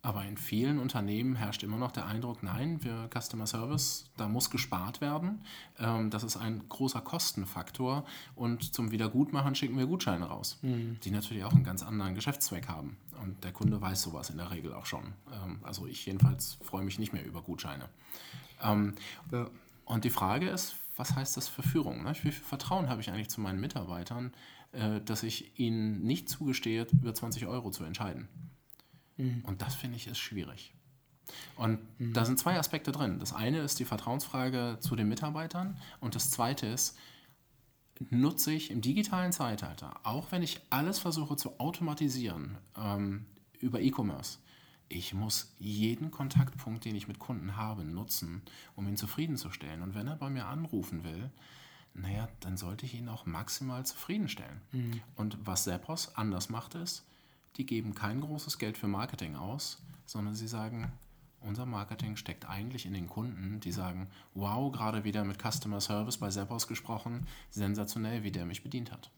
Aber in vielen Unternehmen herrscht immer noch der Eindruck, nein, wir Customer Service, da muss gespart werden. Ähm, das ist ein großer Kostenfaktor und zum Wiedergutmachen schicken wir Gutscheine raus, mhm. die natürlich auch einen ganz anderen Geschäftszweck haben. Und der Kunde weiß sowas in der Regel auch schon. Ähm, also ich jedenfalls freue mich nicht mehr über Gutscheine. Ähm, ja. Und die Frage ist, was heißt das für Führung? Ne? Wie viel Vertrauen habe ich eigentlich zu meinen Mitarbeitern, äh, dass ich ihnen nicht zugestehe, über 20 Euro zu entscheiden? Mhm. Und das finde ich ist schwierig. Und mhm. da sind zwei Aspekte drin. Das eine ist die Vertrauensfrage zu den Mitarbeitern und das zweite ist, nutze ich im digitalen Zeitalter, auch wenn ich alles versuche zu automatisieren ähm, über E-Commerce, ich muss jeden Kontaktpunkt, den ich mit Kunden habe, nutzen, um ihn zufriedenzustellen. Und wenn er bei mir anrufen will, naja, dann sollte ich ihn auch maximal zufriedenstellen. Mhm. Und was Zappos anders macht, ist, die geben kein großes Geld für Marketing aus, sondern sie sagen, unser Marketing steckt eigentlich in den Kunden, die sagen, wow, gerade wieder mit Customer Service bei Zappos gesprochen, sensationell, wie der mich bedient hat.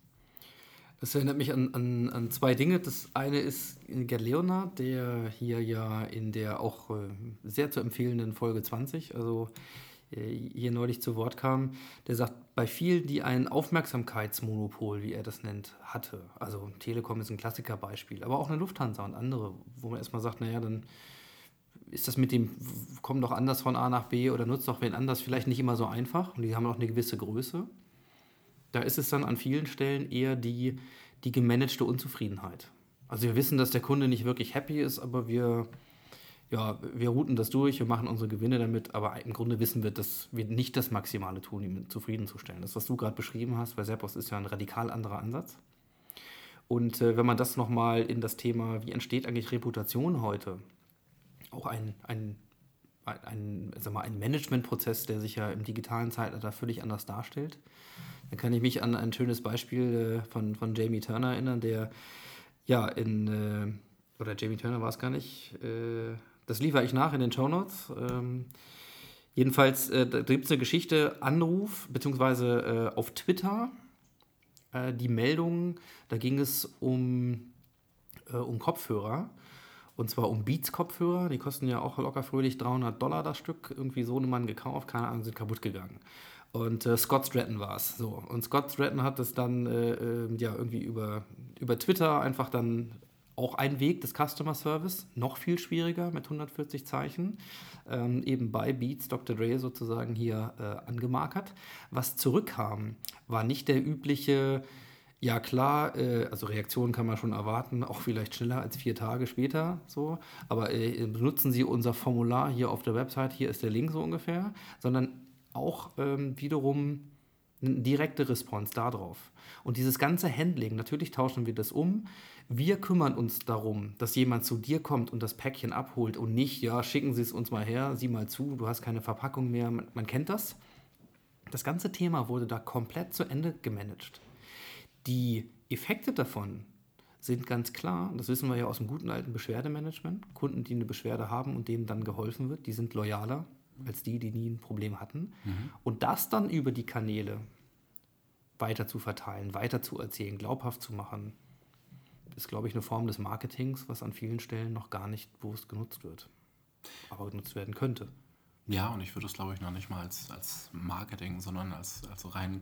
Das erinnert mich an, an, an zwei Dinge. Das eine ist Gerd Leonard, der hier ja in der auch äh, sehr zu empfehlenden Folge 20, also äh, hier neulich zu Wort kam, der sagt, bei vielen, die ein Aufmerksamkeitsmonopol, wie er das nennt, hatte, also Telekom ist ein Klassikerbeispiel, aber auch eine Lufthansa und andere, wo man erstmal sagt, naja, dann ist das mit dem, komm doch anders von A nach B oder nutzt doch wen anders, vielleicht nicht immer so einfach und die haben auch eine gewisse Größe. Da ist es dann an vielen Stellen eher die, die gemanagte Unzufriedenheit. Also wir wissen, dass der Kunde nicht wirklich happy ist, aber wir, ja, wir routen das durch, wir machen unsere Gewinne damit, aber im Grunde wissen wir, dass wir nicht das Maximale tun, ihn zufriedenzustellen. Das, was du gerade beschrieben hast bei Serpos, ist ja ein radikal anderer Ansatz. Und äh, wenn man das nochmal in das Thema, wie entsteht eigentlich Reputation heute, auch ein, ein, ein, ein, sag mal, ein Managementprozess, der sich ja im digitalen Zeitalter völlig anders darstellt. Da kann ich mich an ein schönes Beispiel äh, von, von Jamie Turner erinnern, der ja in, äh, oder Jamie Turner war es gar nicht, äh, das liefere ich nach in den Show Notes. Ähm, jedenfalls, da gibt es eine Geschichte, Anruf, beziehungsweise auf Twitter, die Meldung, da ging es um, um Kopfhörer. Und zwar um Beats-Kopfhörer, die kosten ja auch locker fröhlich 300 Dollar das Stück. Irgendwie so eine Mann gekauft, keine Ahnung, sind kaputt gegangen. Und äh, Scott Stratton war es. So. Und Scott Stratton hat es dann äh, äh, ja, irgendwie über, über Twitter einfach dann auch ein Weg des Customer Service, noch viel schwieriger mit 140 Zeichen, ähm, eben bei Beats Dr. Dre sozusagen hier äh, angemarkert. Was zurückkam, war nicht der übliche, ja klar, äh, also Reaktionen kann man schon erwarten, auch vielleicht schneller als vier Tage später, so, aber äh, benutzen Sie unser Formular hier auf der Website, hier ist der Link so ungefähr, sondern auch ähm, wiederum eine direkte Response darauf. Und dieses ganze Handling, natürlich tauschen wir das um. Wir kümmern uns darum, dass jemand zu dir kommt und das Päckchen abholt und nicht, ja, schicken Sie es uns mal her, sieh mal zu, du hast keine Verpackung mehr. Man, man kennt das. Das ganze Thema wurde da komplett zu Ende gemanagt. Die Effekte davon sind ganz klar, das wissen wir ja aus dem guten alten Beschwerdemanagement. Kunden, die eine Beschwerde haben und denen dann geholfen wird, die sind loyaler, als die, die nie ein Problem hatten. Mhm. Und das dann über die Kanäle weiter zu verteilen, weiter zu erzählen, glaubhaft zu machen, ist, glaube ich, eine Form des Marketings, was an vielen Stellen noch gar nicht bewusst genutzt wird, aber genutzt werden könnte. Ja, und ich würde es, glaube ich, noch nicht mal als, als Marketing, sondern als, als reinen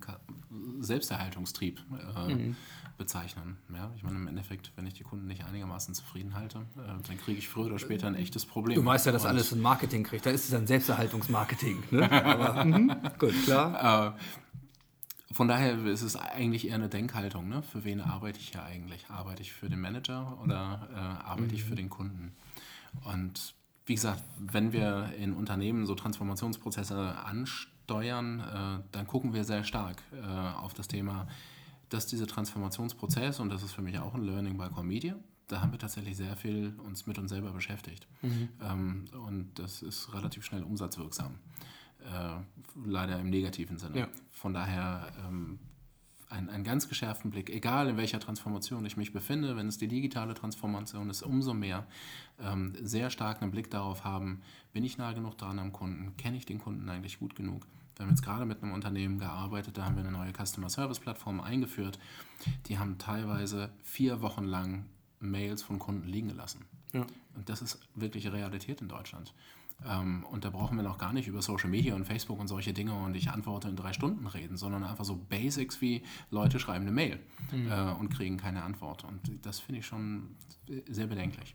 Selbsterhaltungstrieb äh, mhm. bezeichnen. Ja, ich meine, im Endeffekt, wenn ich die Kunden nicht einigermaßen zufrieden halte, äh, dann kriege ich früher oder später ein echtes Problem. Du weißt ja, dass und alles ein Marketing kriegt. Da ist es ein Selbsterhaltungsmarketing. Ne? Aber, mh, gut, klar. Äh, von daher ist es eigentlich eher eine Denkhaltung. Ne? Für wen arbeite ich ja eigentlich? Arbeite ich für den Manager oder äh, arbeite mhm. ich für den Kunden? Und wie gesagt, wenn wir in Unternehmen so Transformationsprozesse ansteuern, äh, dann gucken wir sehr stark äh, auf das Thema, dass dieser Transformationsprozess, und das ist für mich auch ein Learning bei Comedia, da haben wir tatsächlich sehr viel uns mit uns selber beschäftigt. Mhm. Ähm, und das ist relativ schnell umsatzwirksam. Äh, leider im negativen Sinne. Ja. Von daher ähm, einen, einen ganz geschärften Blick, egal in welcher Transformation ich mich befinde, wenn es die digitale Transformation ist, umso mehr ähm, sehr stark einen Blick darauf haben, bin ich nah genug dran am Kunden, kenne ich den Kunden eigentlich gut genug. Wir haben jetzt gerade mit einem Unternehmen gearbeitet, da haben wir eine neue Customer Service Plattform eingeführt. Die haben teilweise vier Wochen lang Mails von Kunden liegen gelassen. Ja. Und das ist wirklich Realität in Deutschland. Ähm, und da brauchen wir noch gar nicht über Social Media und Facebook und solche Dinge und ich antworte in drei Stunden reden, sondern einfach so Basics wie Leute schreiben eine Mail mhm. äh, und kriegen keine Antwort. Und das finde ich schon sehr bedenklich.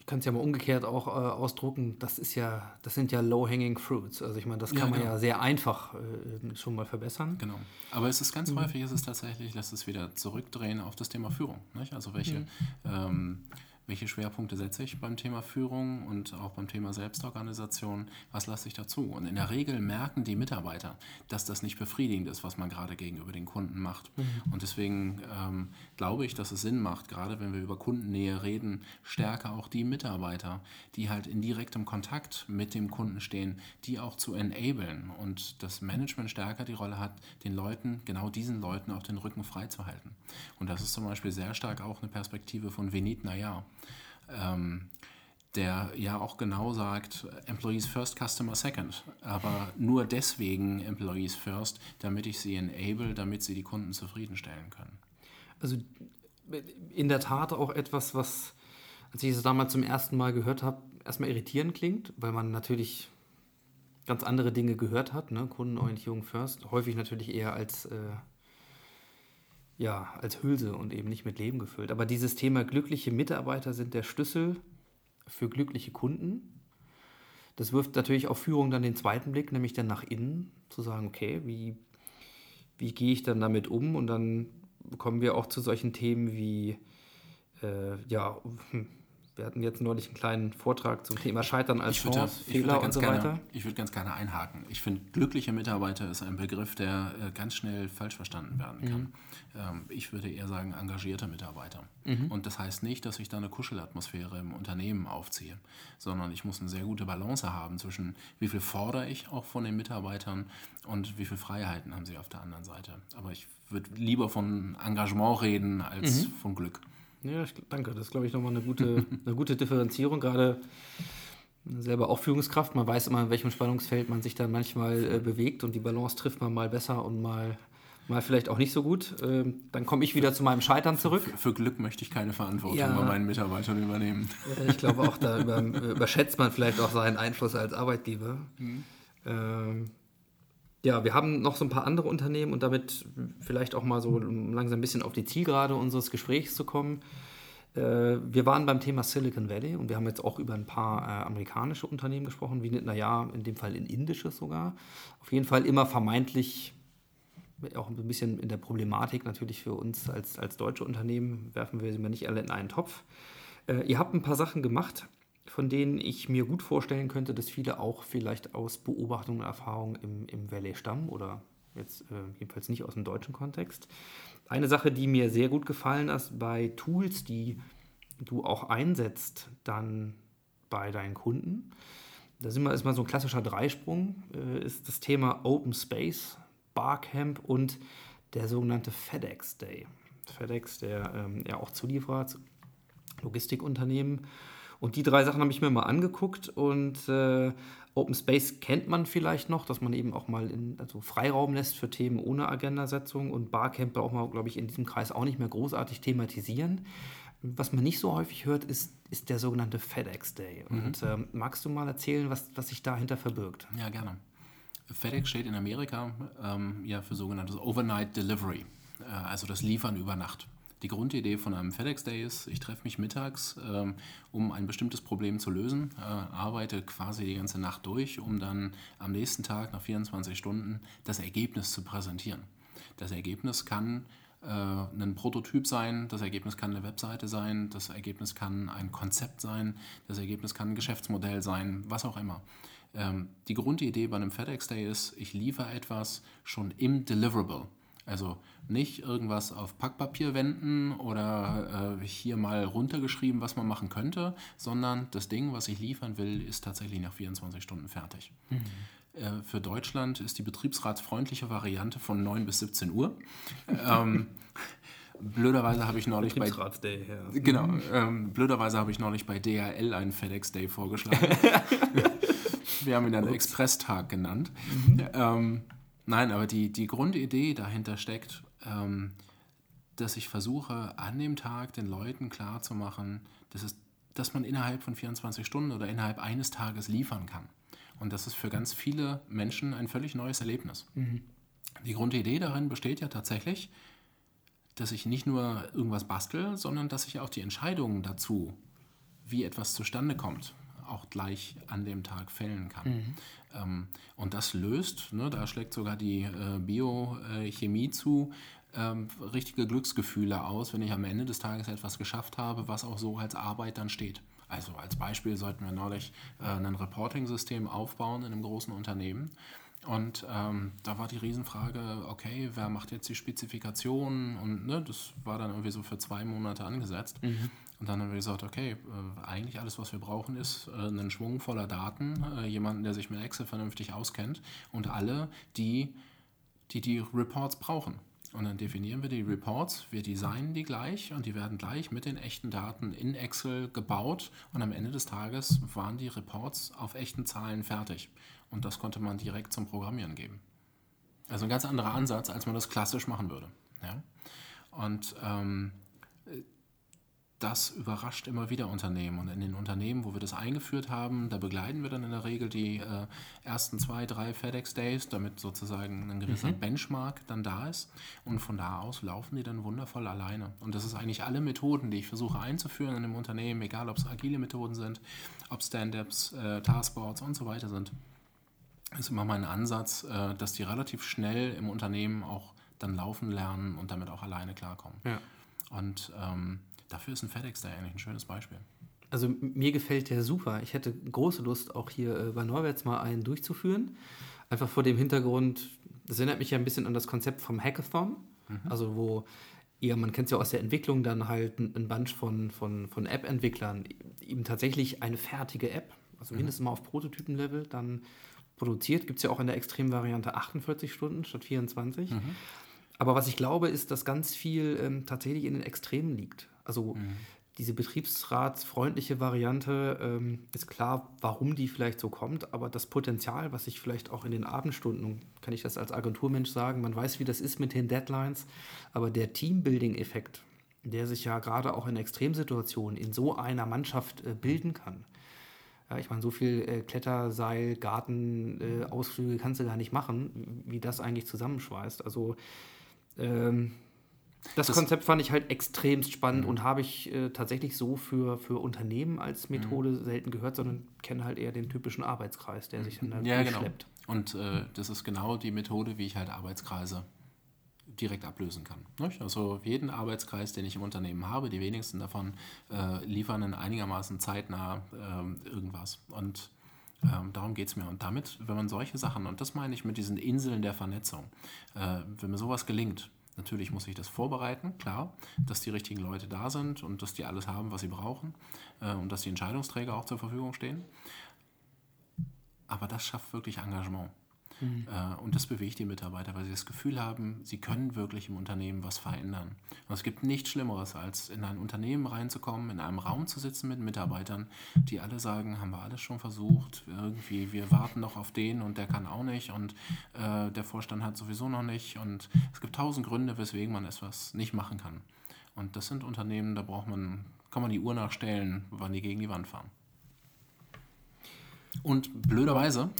Ich kann es ja mal umgekehrt auch äh, ausdrucken, das ist ja, das sind ja low-hanging fruits. Also ich meine, das kann ja, man genau. ja sehr einfach äh, schon mal verbessern. Genau. Aber es ist ganz mhm. häufig, ist es tatsächlich, lässt es wieder zurückdrehen auf das Thema Führung. Nicht? Also welche mhm. ähm, welche Schwerpunkte setze ich beim Thema Führung und auch beim Thema Selbstorganisation, was lasse ich dazu. Und in der Regel merken die Mitarbeiter, dass das nicht befriedigend ist, was man gerade gegenüber den Kunden macht. Mhm. Und deswegen ähm, glaube ich, dass es Sinn macht, gerade wenn wir über Kundennähe reden, stärker auch die Mitarbeiter, die halt in direktem Kontakt mit dem Kunden stehen, die auch zu enablen und das Management stärker die Rolle hat, den Leuten, genau diesen Leuten auch den Rücken freizuhalten. Und das ist zum Beispiel sehr stark auch eine Perspektive von Venit Nayar ähm, der ja auch genau sagt, Employees first, Customer second. Aber nur deswegen Employees first, damit ich sie enable, damit sie die Kunden zufriedenstellen können. Also in der Tat auch etwas, was, als ich es damals zum ersten Mal gehört habe, erstmal irritierend klingt, weil man natürlich ganz andere Dinge gehört hat, ne? Kundenorientierung first, häufig natürlich eher als äh, ja, als Hülse und eben nicht mit Leben gefüllt. Aber dieses Thema glückliche Mitarbeiter sind der Schlüssel für glückliche Kunden. Das wirft natürlich auf Führung dann den zweiten Blick, nämlich dann nach innen, zu sagen, okay, wie, wie gehe ich dann damit um? Und dann kommen wir auch zu solchen Themen wie, äh, ja, wir hatten jetzt neulich einen kleinen Vortrag zum Thema Scheitern als Chance, da, Fehler und so gerne, weiter. Ich würde ganz gerne einhaken. Ich finde, glückliche Mitarbeiter ist ein Begriff, der äh, ganz schnell falsch verstanden werden kann. Mhm. Ähm, ich würde eher sagen, engagierte Mitarbeiter. Mhm. Und das heißt nicht, dass ich da eine Kuschelatmosphäre im Unternehmen aufziehe, sondern ich muss eine sehr gute Balance haben zwischen, wie viel fordere ich auch von den Mitarbeitern und wie viele Freiheiten haben sie auf der anderen Seite. Aber ich würde lieber von Engagement reden als mhm. von Glück. Ja, danke. Das ist, glaube ich, nochmal eine gute, eine gute Differenzierung. Gerade selber auch Führungskraft. Man weiß immer, in welchem Spannungsfeld man sich dann manchmal äh, bewegt und die Balance trifft man mal besser und mal, mal vielleicht auch nicht so gut. Ähm, dann komme ich wieder für, zu meinem Scheitern zurück. Für, für, Glück möchte ich keine Verantwortung ja. bei meinen Mitarbeitern übernehmen. Ja, ich glaube auch, da über, überschätzt man vielleicht auch seinen Einfluss als Arbeitgeber. Mhm. Ähm, ja, wir haben noch so ein paar andere Unternehmen und damit vielleicht auch mal so langsam ein bisschen auf die Zielgerade unseres Gesprächs zu kommen. Äh, wir waren beim Thema Silicon Valley und wir haben jetzt auch über ein paar äh, amerikanische Unternehmen gesprochen, wie naja, in dem Fall in indisches sogar. Auf jeden Fall immer vermeintlich auch ein bisschen in der Problematik natürlich für uns als, als deutsche Unternehmen, werfen wir sie mal nicht alle in einen Topf. Äh, ihr habt ein paar Sachen gemacht, von denen ich mir gut vorstellen könnte, dass viele auch vielleicht aus Beobachtungen und Erfahrungen im, im Valley stammen oder jetzt äh, jedenfalls nicht aus dem deutschen Kontext. Eine Sache, die mir sehr gut gefallen ist bei Tools, die du auch einsetzt, dann bei deinen Kunden, da sind wir, ist mal so ein klassischer Dreisprung, äh, ist das Thema Open Space, Barcamp und der sogenannte FedEx Day. FedEx, der ähm, ja auch Zulieferer, Logistikunternehmen, und die drei Sachen habe ich mir mal angeguckt und äh, Open Space kennt man vielleicht noch, dass man eben auch mal in, also Freiraum lässt für Themen ohne Agendasetzung und Barcamp braucht man, glaube ich, in diesem Kreis auch nicht mehr großartig thematisieren. Was man nicht so häufig hört, ist, ist der sogenannte FedEx Day. Mhm. Und ähm, magst du mal erzählen, was, was sich dahinter verbirgt? Ja, gerne. FedEx steht in Amerika ähm, ja für sogenanntes Overnight Delivery, äh, also das Liefern über Nacht. Die Grundidee von einem FedEx Day ist, ich treffe mich mittags, ähm, um ein bestimmtes Problem zu lösen, äh, arbeite quasi die ganze Nacht durch, um dann am nächsten Tag nach 24 Stunden das Ergebnis zu präsentieren. Das Ergebnis kann äh, ein Prototyp sein, das Ergebnis kann eine Webseite sein, das Ergebnis kann ein Konzept sein, das Ergebnis kann ein Geschäftsmodell sein, was auch immer. Ähm, die Grundidee bei einem FedEx Day ist, ich liefere etwas schon im Deliverable. Also nicht irgendwas auf Packpapier wenden oder äh, hier mal runtergeschrieben, was man machen könnte, sondern das Ding, was ich liefern will, ist tatsächlich nach 24 Stunden fertig. Mhm. Äh, für Deutschland ist die betriebsratsfreundliche Variante von 9 bis 17 Uhr. ähm, blöderweise habe ich neulich bei Day, ja. genau ähm, blöderweise habe ich neulich bei DHL einen FedEx Day vorgeschlagen. Wir haben ihn dann Express-Tag genannt. Mhm. Ähm, Nein, aber die, die Grundidee dahinter steckt, ähm, dass ich versuche, an dem Tag den Leuten klarzumachen, dass, es, dass man innerhalb von 24 Stunden oder innerhalb eines Tages liefern kann. Und das ist für ganz viele Menschen ein völlig neues Erlebnis. Mhm. Die Grundidee darin besteht ja tatsächlich, dass ich nicht nur irgendwas bastel, sondern dass ich auch die Entscheidungen dazu, wie etwas zustande kommt, auch gleich an dem Tag fällen kann. Mhm. Ähm, und das löst, ne, da schlägt sogar die äh, Biochemie zu, ähm, richtige Glücksgefühle aus, wenn ich am Ende des Tages etwas geschafft habe, was auch so als Arbeit dann steht. Also als Beispiel sollten wir neulich äh, ein Reporting-System aufbauen in einem großen Unternehmen. Und ähm, da war die Riesenfrage, okay, wer macht jetzt die Spezifikation? Und ne, das war dann irgendwie so für zwei Monate angesetzt. Mhm. Und dann haben wir gesagt, okay, äh, eigentlich alles, was wir brauchen, ist äh, einen Schwung voller Daten, äh, jemanden, der sich mit Excel vernünftig auskennt und alle, die die, die Reports brauchen. Und dann definieren wir die Reports, wir designen die gleich und die werden gleich mit den echten Daten in Excel gebaut und am Ende des Tages waren die Reports auf echten Zahlen fertig. Und das konnte man direkt zum Programmieren geben. Also ein ganz anderer Ansatz, als man das klassisch machen würde. Ja? Und ähm, das überrascht immer wieder Unternehmen. Und in den Unternehmen, wo wir das eingeführt haben, da begleiten wir dann in der Regel die äh, ersten zwei, drei FedEx Days, damit sozusagen ein gewisser mhm. Benchmark dann da ist. Und von da aus laufen die dann wundervoll alleine. Und das ist eigentlich alle Methoden, die ich versuche einzuführen in einem Unternehmen, egal ob es agile Methoden sind, ob Stand-ups, äh, Taskboards und so weiter sind. ist immer mein Ansatz, äh, dass die relativ schnell im Unternehmen auch dann laufen lernen und damit auch alleine klarkommen. Ja. Und ähm, dafür ist ein FedEx da eigentlich ein schönes Beispiel. Also mir gefällt der super. Ich hätte große Lust, auch hier äh, bei Neuwerts mal einen durchzuführen. Einfach vor dem Hintergrund, das erinnert mich ja ein bisschen an das Konzept vom Hackathon. Mhm. Also wo ihr, man kennt es ja aus der Entwicklung, dann halt ein, Bunch von, von, von App-Entwicklern eben tatsächlich eine fertige App, also mhm. mindestens mal auf Prototypen-Level, dann produziert. Gibt es ja auch in der Extremvariante 48 Stunden statt 24. Mhm. Aber was ich glaube, ist, dass ganz viel ähm, tatsächlich in den Extremen liegt. Also mhm. diese betriebsratsfreundliche Variante ähm, ist klar, warum die vielleicht so kommt, aber das Potenzial, was ich vielleicht auch in den Abendstunden, kann ich das als Agenturmensch sagen, man weiß, wie das ist mit den Deadlines, aber der Teambuilding-Effekt, der sich ja gerade auch in Extremsituationen in so einer Mannschaft äh, bilden kann. Ja, ich meine, so viel äh, Kletterseil, Garten, äh, Ausflüge kannst du gar nicht machen, wie das eigentlich zusammenschweißt. Also ähm, das, das, Konzept fand ich halt extremst spannend mhm. und habe ich äh, tatsächlich so für, für Unternehmen als Methode mhm. selten gehört, sondern kenne halt eher den typischen Arbeitskreis, der sich dann da ja, genau. Und äh, das ist genau die Methode, wie ich halt Arbeitskreise direkt ablösen kann. Nicht? Also jeden Arbeitskreis, den ich im Unternehmen habe, die wenigsten davon äh, liefern in einigermaßen zeitnah äh, irgendwas. Und ähm, darum geht es mir. Und damit, wenn man solche Sachen, und das meine ich mit diesen Inseln der Vernetzung, äh, wenn mir sowas gelingt, Natürlich muss ich das vorbereiten, klar, dass die richtigen Leute da sind und dass die alles haben, was sie brauchen äh, und dass die Entscheidungsträger auch zur Verfügung stehen. Aber das schafft wirklich Engagement. Mhm. Äh, und das bewegt die Mitarbeiter, weil sie das Gefühl haben, sie können wirklich im Unternehmen was verändern. Und es gibt nichts Schlimmeres, als in ein Unternehmen reinzukommen, in einem Raum zu sitzen mit Mitarbeitern, die alle sagen, haben wir alles schon versucht, irgendwie, wir warten noch auf den und der kann auch nicht und äh, der Vorstand hat sowieso noch nicht. Und es gibt tausend Gründe, weswegen man etwas nicht machen kann. Und das sind Unternehmen, da braucht man, kann man die Uhr nachstellen, wann die gegen die Wand fahren. Und blöderweise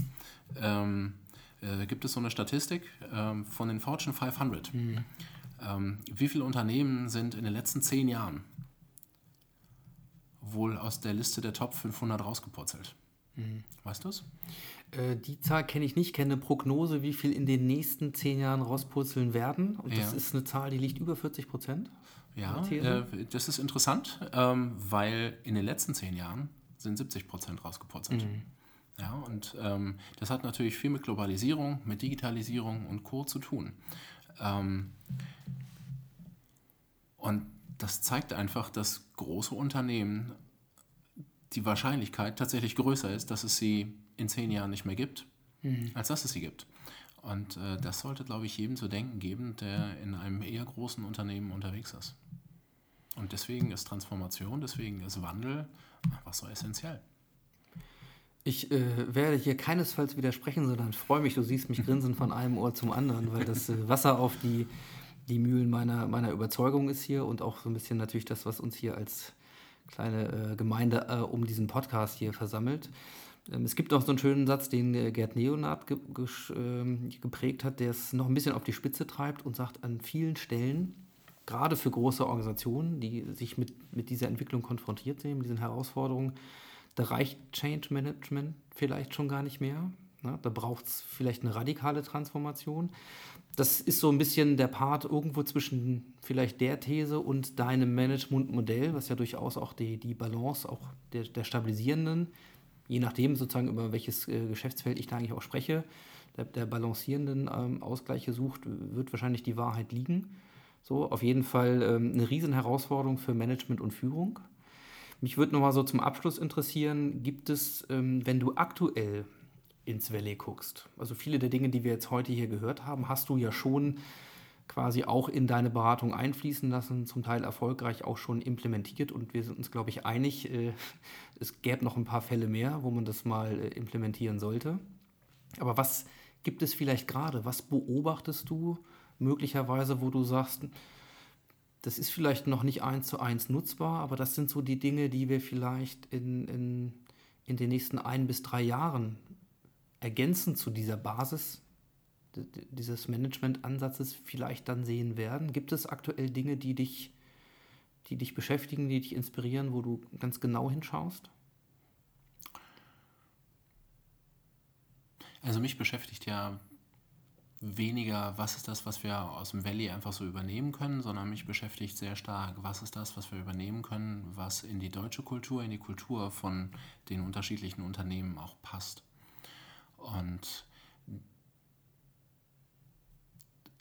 ähm, äh, gibt es so eine Statistik ähm, von den Fortune 500. Mhm. Ähm, wie viele Unternehmen sind in den letzten zehn Jahren wohl aus der Liste der Top 500 rausgepurzelt? Mhm. Weißt du es? Äh, die Zahl kenne ich nicht, kenne eine Prognose, wie viel in den nächsten zehn Jahren rauspurzeln werden. Und das ja. ist eine Zahl, die liegt über 40 Prozent. Ja, äh, das ist interessant, ähm, weil in den letzten zehn Jahren sind 70 Prozent rausgepurzelt. Mhm. Ja, und ähm, das hat natürlich viel mit Globalisierung, mit Digitalisierung und Co. zu tun. Ähm, und das zeigt einfach, dass große Unternehmen die Wahrscheinlichkeit tatsächlich größer ist, dass es sie in zehn Jahren nicht mehr gibt, mhm. als dass es sie gibt. Und äh, das sollte, glaube ich, jedem zu denken geben, der in einem eher großen Unternehmen unterwegs ist. Und deswegen ist Transformation, deswegen ist Wandel einfach so essentiell. Ich äh, werde hier keinesfalls widersprechen, sondern freue mich, du siehst mich grinsen von einem Ohr zum anderen, weil das äh, Wasser auf die, die Mühlen meiner, meiner Überzeugung ist hier und auch so ein bisschen natürlich das, was uns hier als kleine äh, Gemeinde äh, um diesen Podcast hier versammelt. Ähm, es gibt auch so einen schönen Satz, den äh, Gerd Neonat ge ähm, geprägt hat, der es noch ein bisschen auf die Spitze treibt und sagt, an vielen Stellen, gerade für große Organisationen, die sich mit, mit dieser Entwicklung konfrontiert sehen, mit diesen Herausforderungen, da reicht Change Management vielleicht schon gar nicht mehr. Ne? Da braucht es vielleicht eine radikale Transformation. Das ist so ein bisschen der Part irgendwo zwischen vielleicht der These und deinem Managementmodell, was ja durchaus auch die, die Balance auch der, der stabilisierenden, je nachdem sozusagen über welches äh, Geschäftsfeld ich da eigentlich auch spreche, der, der balancierenden ähm, Ausgleiche sucht, wird wahrscheinlich die Wahrheit liegen. So, auf jeden Fall ähm, eine Riesenherausforderung für Management und Führung. Mich würde nochmal so zum Abschluss interessieren, gibt es, ähm, wenn du aktuell ins Valley guckst. Also viele der Dinge, die wir jetzt heute hier gehört haben, hast du ja schon quasi auch in deine Beratung einfließen lassen, zum Teil erfolgreich auch schon implementiert und wir sind uns, glaube ich, einig, äh, es gäbe noch ein paar Fälle mehr, wo man das mal äh, implementieren sollte. Aber was gibt es vielleicht gerade? Was beobachtest du möglicherweise, wo du sagst, das ist vielleicht noch nicht eins zu eins nutzbar, aber das sind so die Dinge, die wir vielleicht in, in, in den nächsten ein bis drei Jahren ergänzend zu dieser Basis dieses Management-Ansatzes vielleicht dann sehen werden? Gibt es aktuell Dinge, die dich, die dich beschäftigen, die dich inspirieren, wo du ganz genau hinschaust? Also mich beschäftigt ja weniger, was ist das, was wir aus dem Valley einfach so übernehmen können, sondern mich beschäftigt sehr stark, was ist das, was wir übernehmen können, was in die deutsche Kultur, in die Kultur von den unterschiedlichen Unternehmen auch passt. Und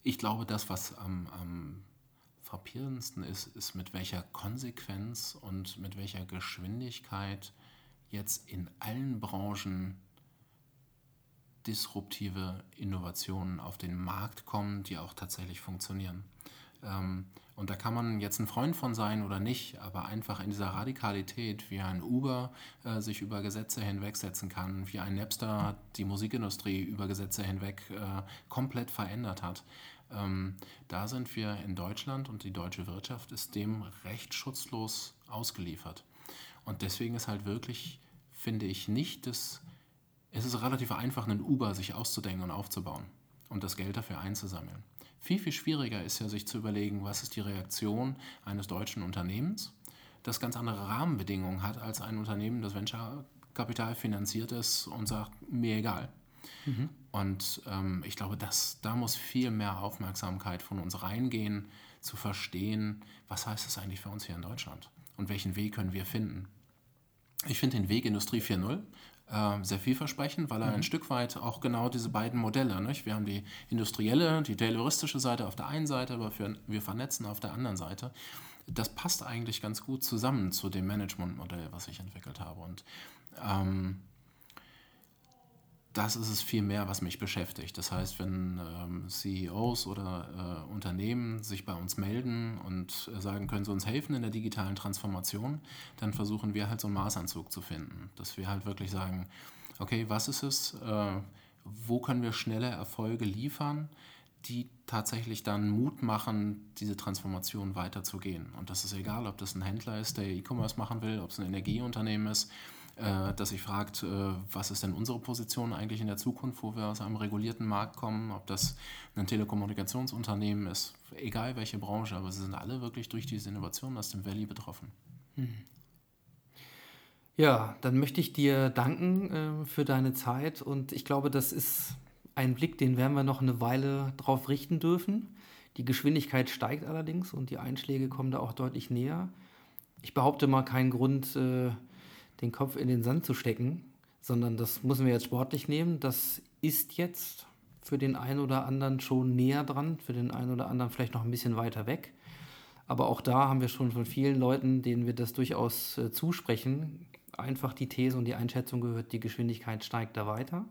ich glaube, das, was am, am frappierendsten ist, ist, mit welcher Konsequenz und mit welcher Geschwindigkeit jetzt in allen Branchen disruptive Innovationen auf den Markt kommen, die auch tatsächlich funktionieren. Ähm, und da kann man jetzt ein Freund von sein oder nicht, aber einfach in dieser Radikalität, wie ein Uber äh, sich über Gesetze hinwegsetzen kann, wie ein Napster die Musikindustrie über Gesetze hinweg äh, komplett verändert hat. Ähm, da sind wir in Deutschland und die deutsche Wirtschaft ist dem recht schutzlos ausgeliefert. Und deswegen ist halt wirklich, finde ich, nicht das, es ist relativ einfach, einen Uber sich auszudenken und aufzubauen und das Geld dafür einzusammeln. Viel, viel schwieriger ist ja, sich zu überlegen, was ist die Reaktion eines deutschen Unternehmens, das ganz andere Rahmenbedingungen hat als ein Unternehmen, das Venture-Kapital finanziert ist und sagt, mir egal. Mhm. Und ähm, ich glaube, dass, da muss viel mehr Aufmerksamkeit von uns reingehen, zu verstehen, was heißt das eigentlich für uns hier in Deutschland und welchen Weg können wir finden. Ich finde den Weg Industrie 4.0 äh, sehr vielversprechend, weil er mhm. ein Stück weit auch genau diese beiden Modelle, nicht? wir haben die industrielle, die tayloristische Seite auf der einen Seite, aber für, wir vernetzen auf der anderen Seite. Das passt eigentlich ganz gut zusammen zu dem Managementmodell, was ich entwickelt habe. Und ähm, das ist es viel mehr, was mich beschäftigt. Das heißt, wenn ähm, CEOs oder äh, Unternehmen sich bei uns melden und äh, sagen, können sie uns helfen in der digitalen Transformation, dann versuchen wir halt so einen Maßanzug zu finden. Dass wir halt wirklich sagen, okay, was ist es, äh, wo können wir schnelle Erfolge liefern, die tatsächlich dann Mut machen, diese Transformation weiterzugehen. Und das ist egal, ob das ein Händler ist, der E-Commerce machen will, ob es ein Energieunternehmen ist dass sich fragt, äh, was ist denn unsere Position eigentlich in der Zukunft, wo wir aus einem regulierten Markt kommen, ob das ein Telekommunikationsunternehmen ist, egal welche Branche, aber sie sind alle wirklich durch diese Innovation aus dem Valley betroffen. Hm. Ja, dann möchte ich dir danken äh, für deine Zeit und ich glaube, das ist ein Blick, den werden wir noch eine Weile drauf richten dürfen. Die Geschwindigkeit steigt allerdings und die Einschläge kommen da auch deutlich näher. Ich behaupte mal keinen Grund, äh, den Kopf in den Sand zu stecken, sondern das müssen wir jetzt sportlich nehmen. Das ist jetzt für den einen oder anderen schon näher dran, für den einen oder anderen vielleicht noch ein bisschen weiter weg. Aber auch da haben wir schon von vielen Leuten, denen wir das durchaus äh, zusprechen, einfach die These und die Einschätzung gehört, die Geschwindigkeit steigt da weiter.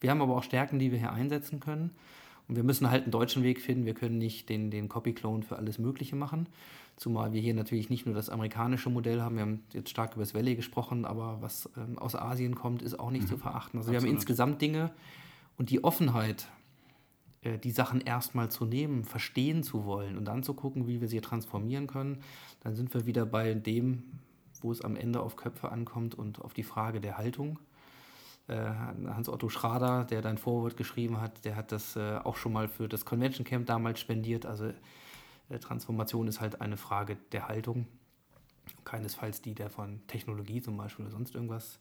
Wir haben aber auch Stärken, die wir hier einsetzen können. Und wir müssen halt einen deutschen Weg finden. Wir können nicht den, den Copy-Clone für alles Mögliche machen. Zumal wir hier natürlich nicht nur das amerikanische Modell haben, wir haben jetzt stark über das Valley gesprochen, aber was ähm, aus Asien kommt, ist auch nicht mhm. zu verachten. Also Absolut. wir haben insgesamt Dinge und die Offenheit, äh, die Sachen erstmal zu nehmen, verstehen zu wollen und dann zu gucken, wie wir sie transformieren können, dann sind wir wieder bei dem, wo es am Ende auf Köpfe ankommt und auf die Frage der Haltung. Äh, Hans-Otto Schrader, der dein Vorwort geschrieben hat, der hat das äh, auch schon mal für das Convention Camp damals spendiert. Also Transformation ist halt eine Frage der Haltung, keinesfalls die der von Technologie zum Beispiel oder sonst irgendwas.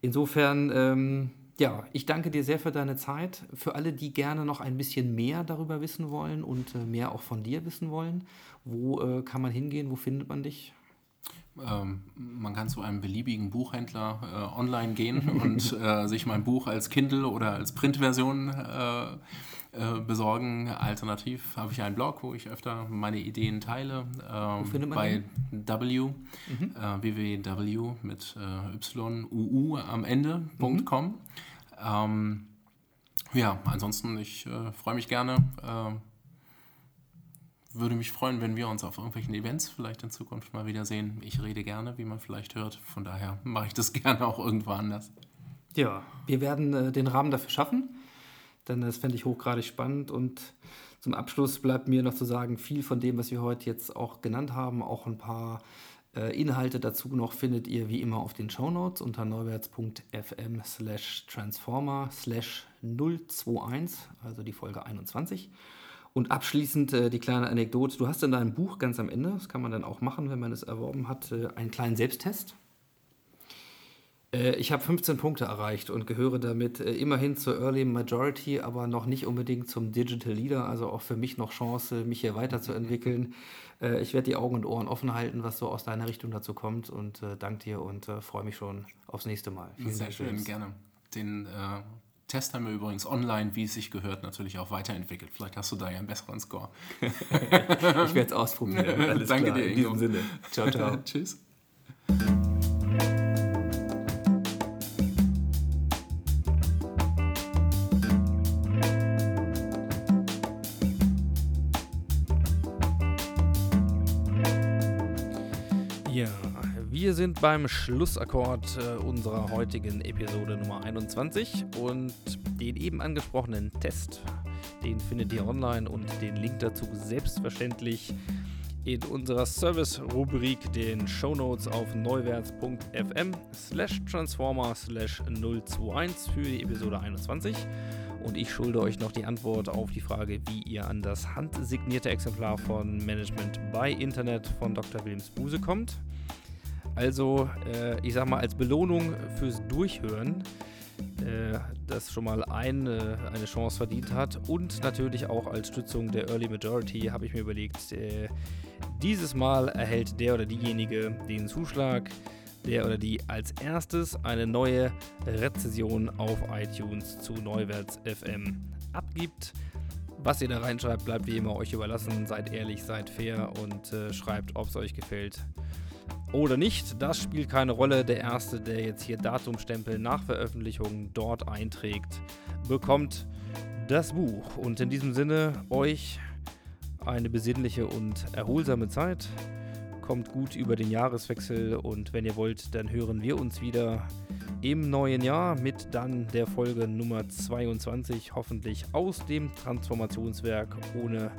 Insofern, ähm, ja, ich danke dir sehr für deine Zeit. Für alle, die gerne noch ein bisschen mehr darüber wissen wollen und äh, mehr auch von dir wissen wollen, wo äh, kann man hingehen? Wo findet man dich? Ähm, man kann zu einem beliebigen Buchhändler äh, online gehen und äh, sich mein Buch als Kindle oder als Printversion äh, besorgen. Alternativ habe ich einen Blog, wo ich öfter meine Ideen teile. Ähm, findet man bei W, äh, www mit äh, YUU am Ende.com. Ähm, ja, ansonsten, ich äh, freue mich gerne. Äh, würde mich freuen, wenn wir uns auf irgendwelchen Events vielleicht in Zukunft mal wiedersehen. Ich rede gerne, wie man vielleicht hört. Von daher mache ich das gerne auch irgendwo anders. Ja, wir werden äh, den Rahmen dafür schaffen, denn das fände ich hochgradig spannend. Und zum Abschluss bleibt mir noch zu sagen, viel von dem, was wir heute jetzt auch genannt haben, auch ein paar äh, Inhalte dazu noch findet ihr wie immer auf den Shownotes unter neuwärts.fm slash transformer slash 021, also die Folge 21. Und abschließend äh, die kleine Anekdote. Du hast in deinem Buch ganz am Ende, das kann man dann auch machen, wenn man es erworben hat, äh, einen kleinen Selbsttest. Äh, ich habe 15 Punkte erreicht und gehöre damit äh, immerhin zur Early Majority, aber noch nicht unbedingt zum Digital Leader. Also auch für mich noch Chance, mich hier weiterzuentwickeln. Äh, ich werde die Augen und Ohren offen halten, was so aus deiner Richtung dazu kommt. Und danke dir und freue mich schon aufs nächste Mal. Vielen Sehr Dank, schön, James. gerne. Den äh, Test haben wir übrigens online, wie es sich gehört, natürlich auch weiterentwickelt. Vielleicht hast du da ja einen besseren Score. ich werde es ausprobieren. Alles Danke klar, dir, in diesem Sinne. Ciao, ciao. Tschüss. Wir sind beim Schlussakkord äh, unserer heutigen Episode Nummer 21 und den eben angesprochenen Test, den findet ihr online und den Link dazu selbstverständlich in unserer Service-Rubrik, den Shownotes auf neuwärts.fm slash transformer slash 021 für die Episode 21. Und ich schulde euch noch die Antwort auf die Frage, wie ihr an das handsignierte Exemplar von Management bei Internet von Dr. Wilms Buse kommt. Also, äh, ich sag mal, als Belohnung fürs Durchhören, äh, das schon mal eine, eine Chance verdient hat und natürlich auch als Stützung der Early Majority habe ich mir überlegt, äh, dieses Mal erhält der oder diejenige den Zuschlag, der oder die als erstes eine neue Rezession auf iTunes zu Neuwärts FM abgibt. Was ihr da reinschreibt, bleibt wie immer euch überlassen. Seid ehrlich, seid fair und äh, schreibt, ob es euch gefällt oder nicht. Das spielt keine Rolle. Der Erste, der jetzt hier Datumstempel nach Veröffentlichung dort einträgt, bekommt das Buch. Und in diesem Sinne euch eine besinnliche und erholsame Zeit. Kommt gut über den Jahreswechsel und wenn ihr wollt, dann hören wir uns wieder im neuen Jahr mit dann der Folge Nummer 22, hoffentlich aus dem Transformationswerk ohne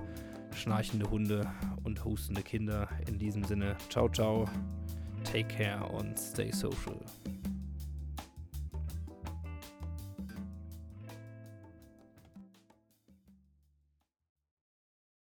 schnarchende Hunde und hustende Kinder. In diesem Sinne, ciao, ciao, take care and stay social.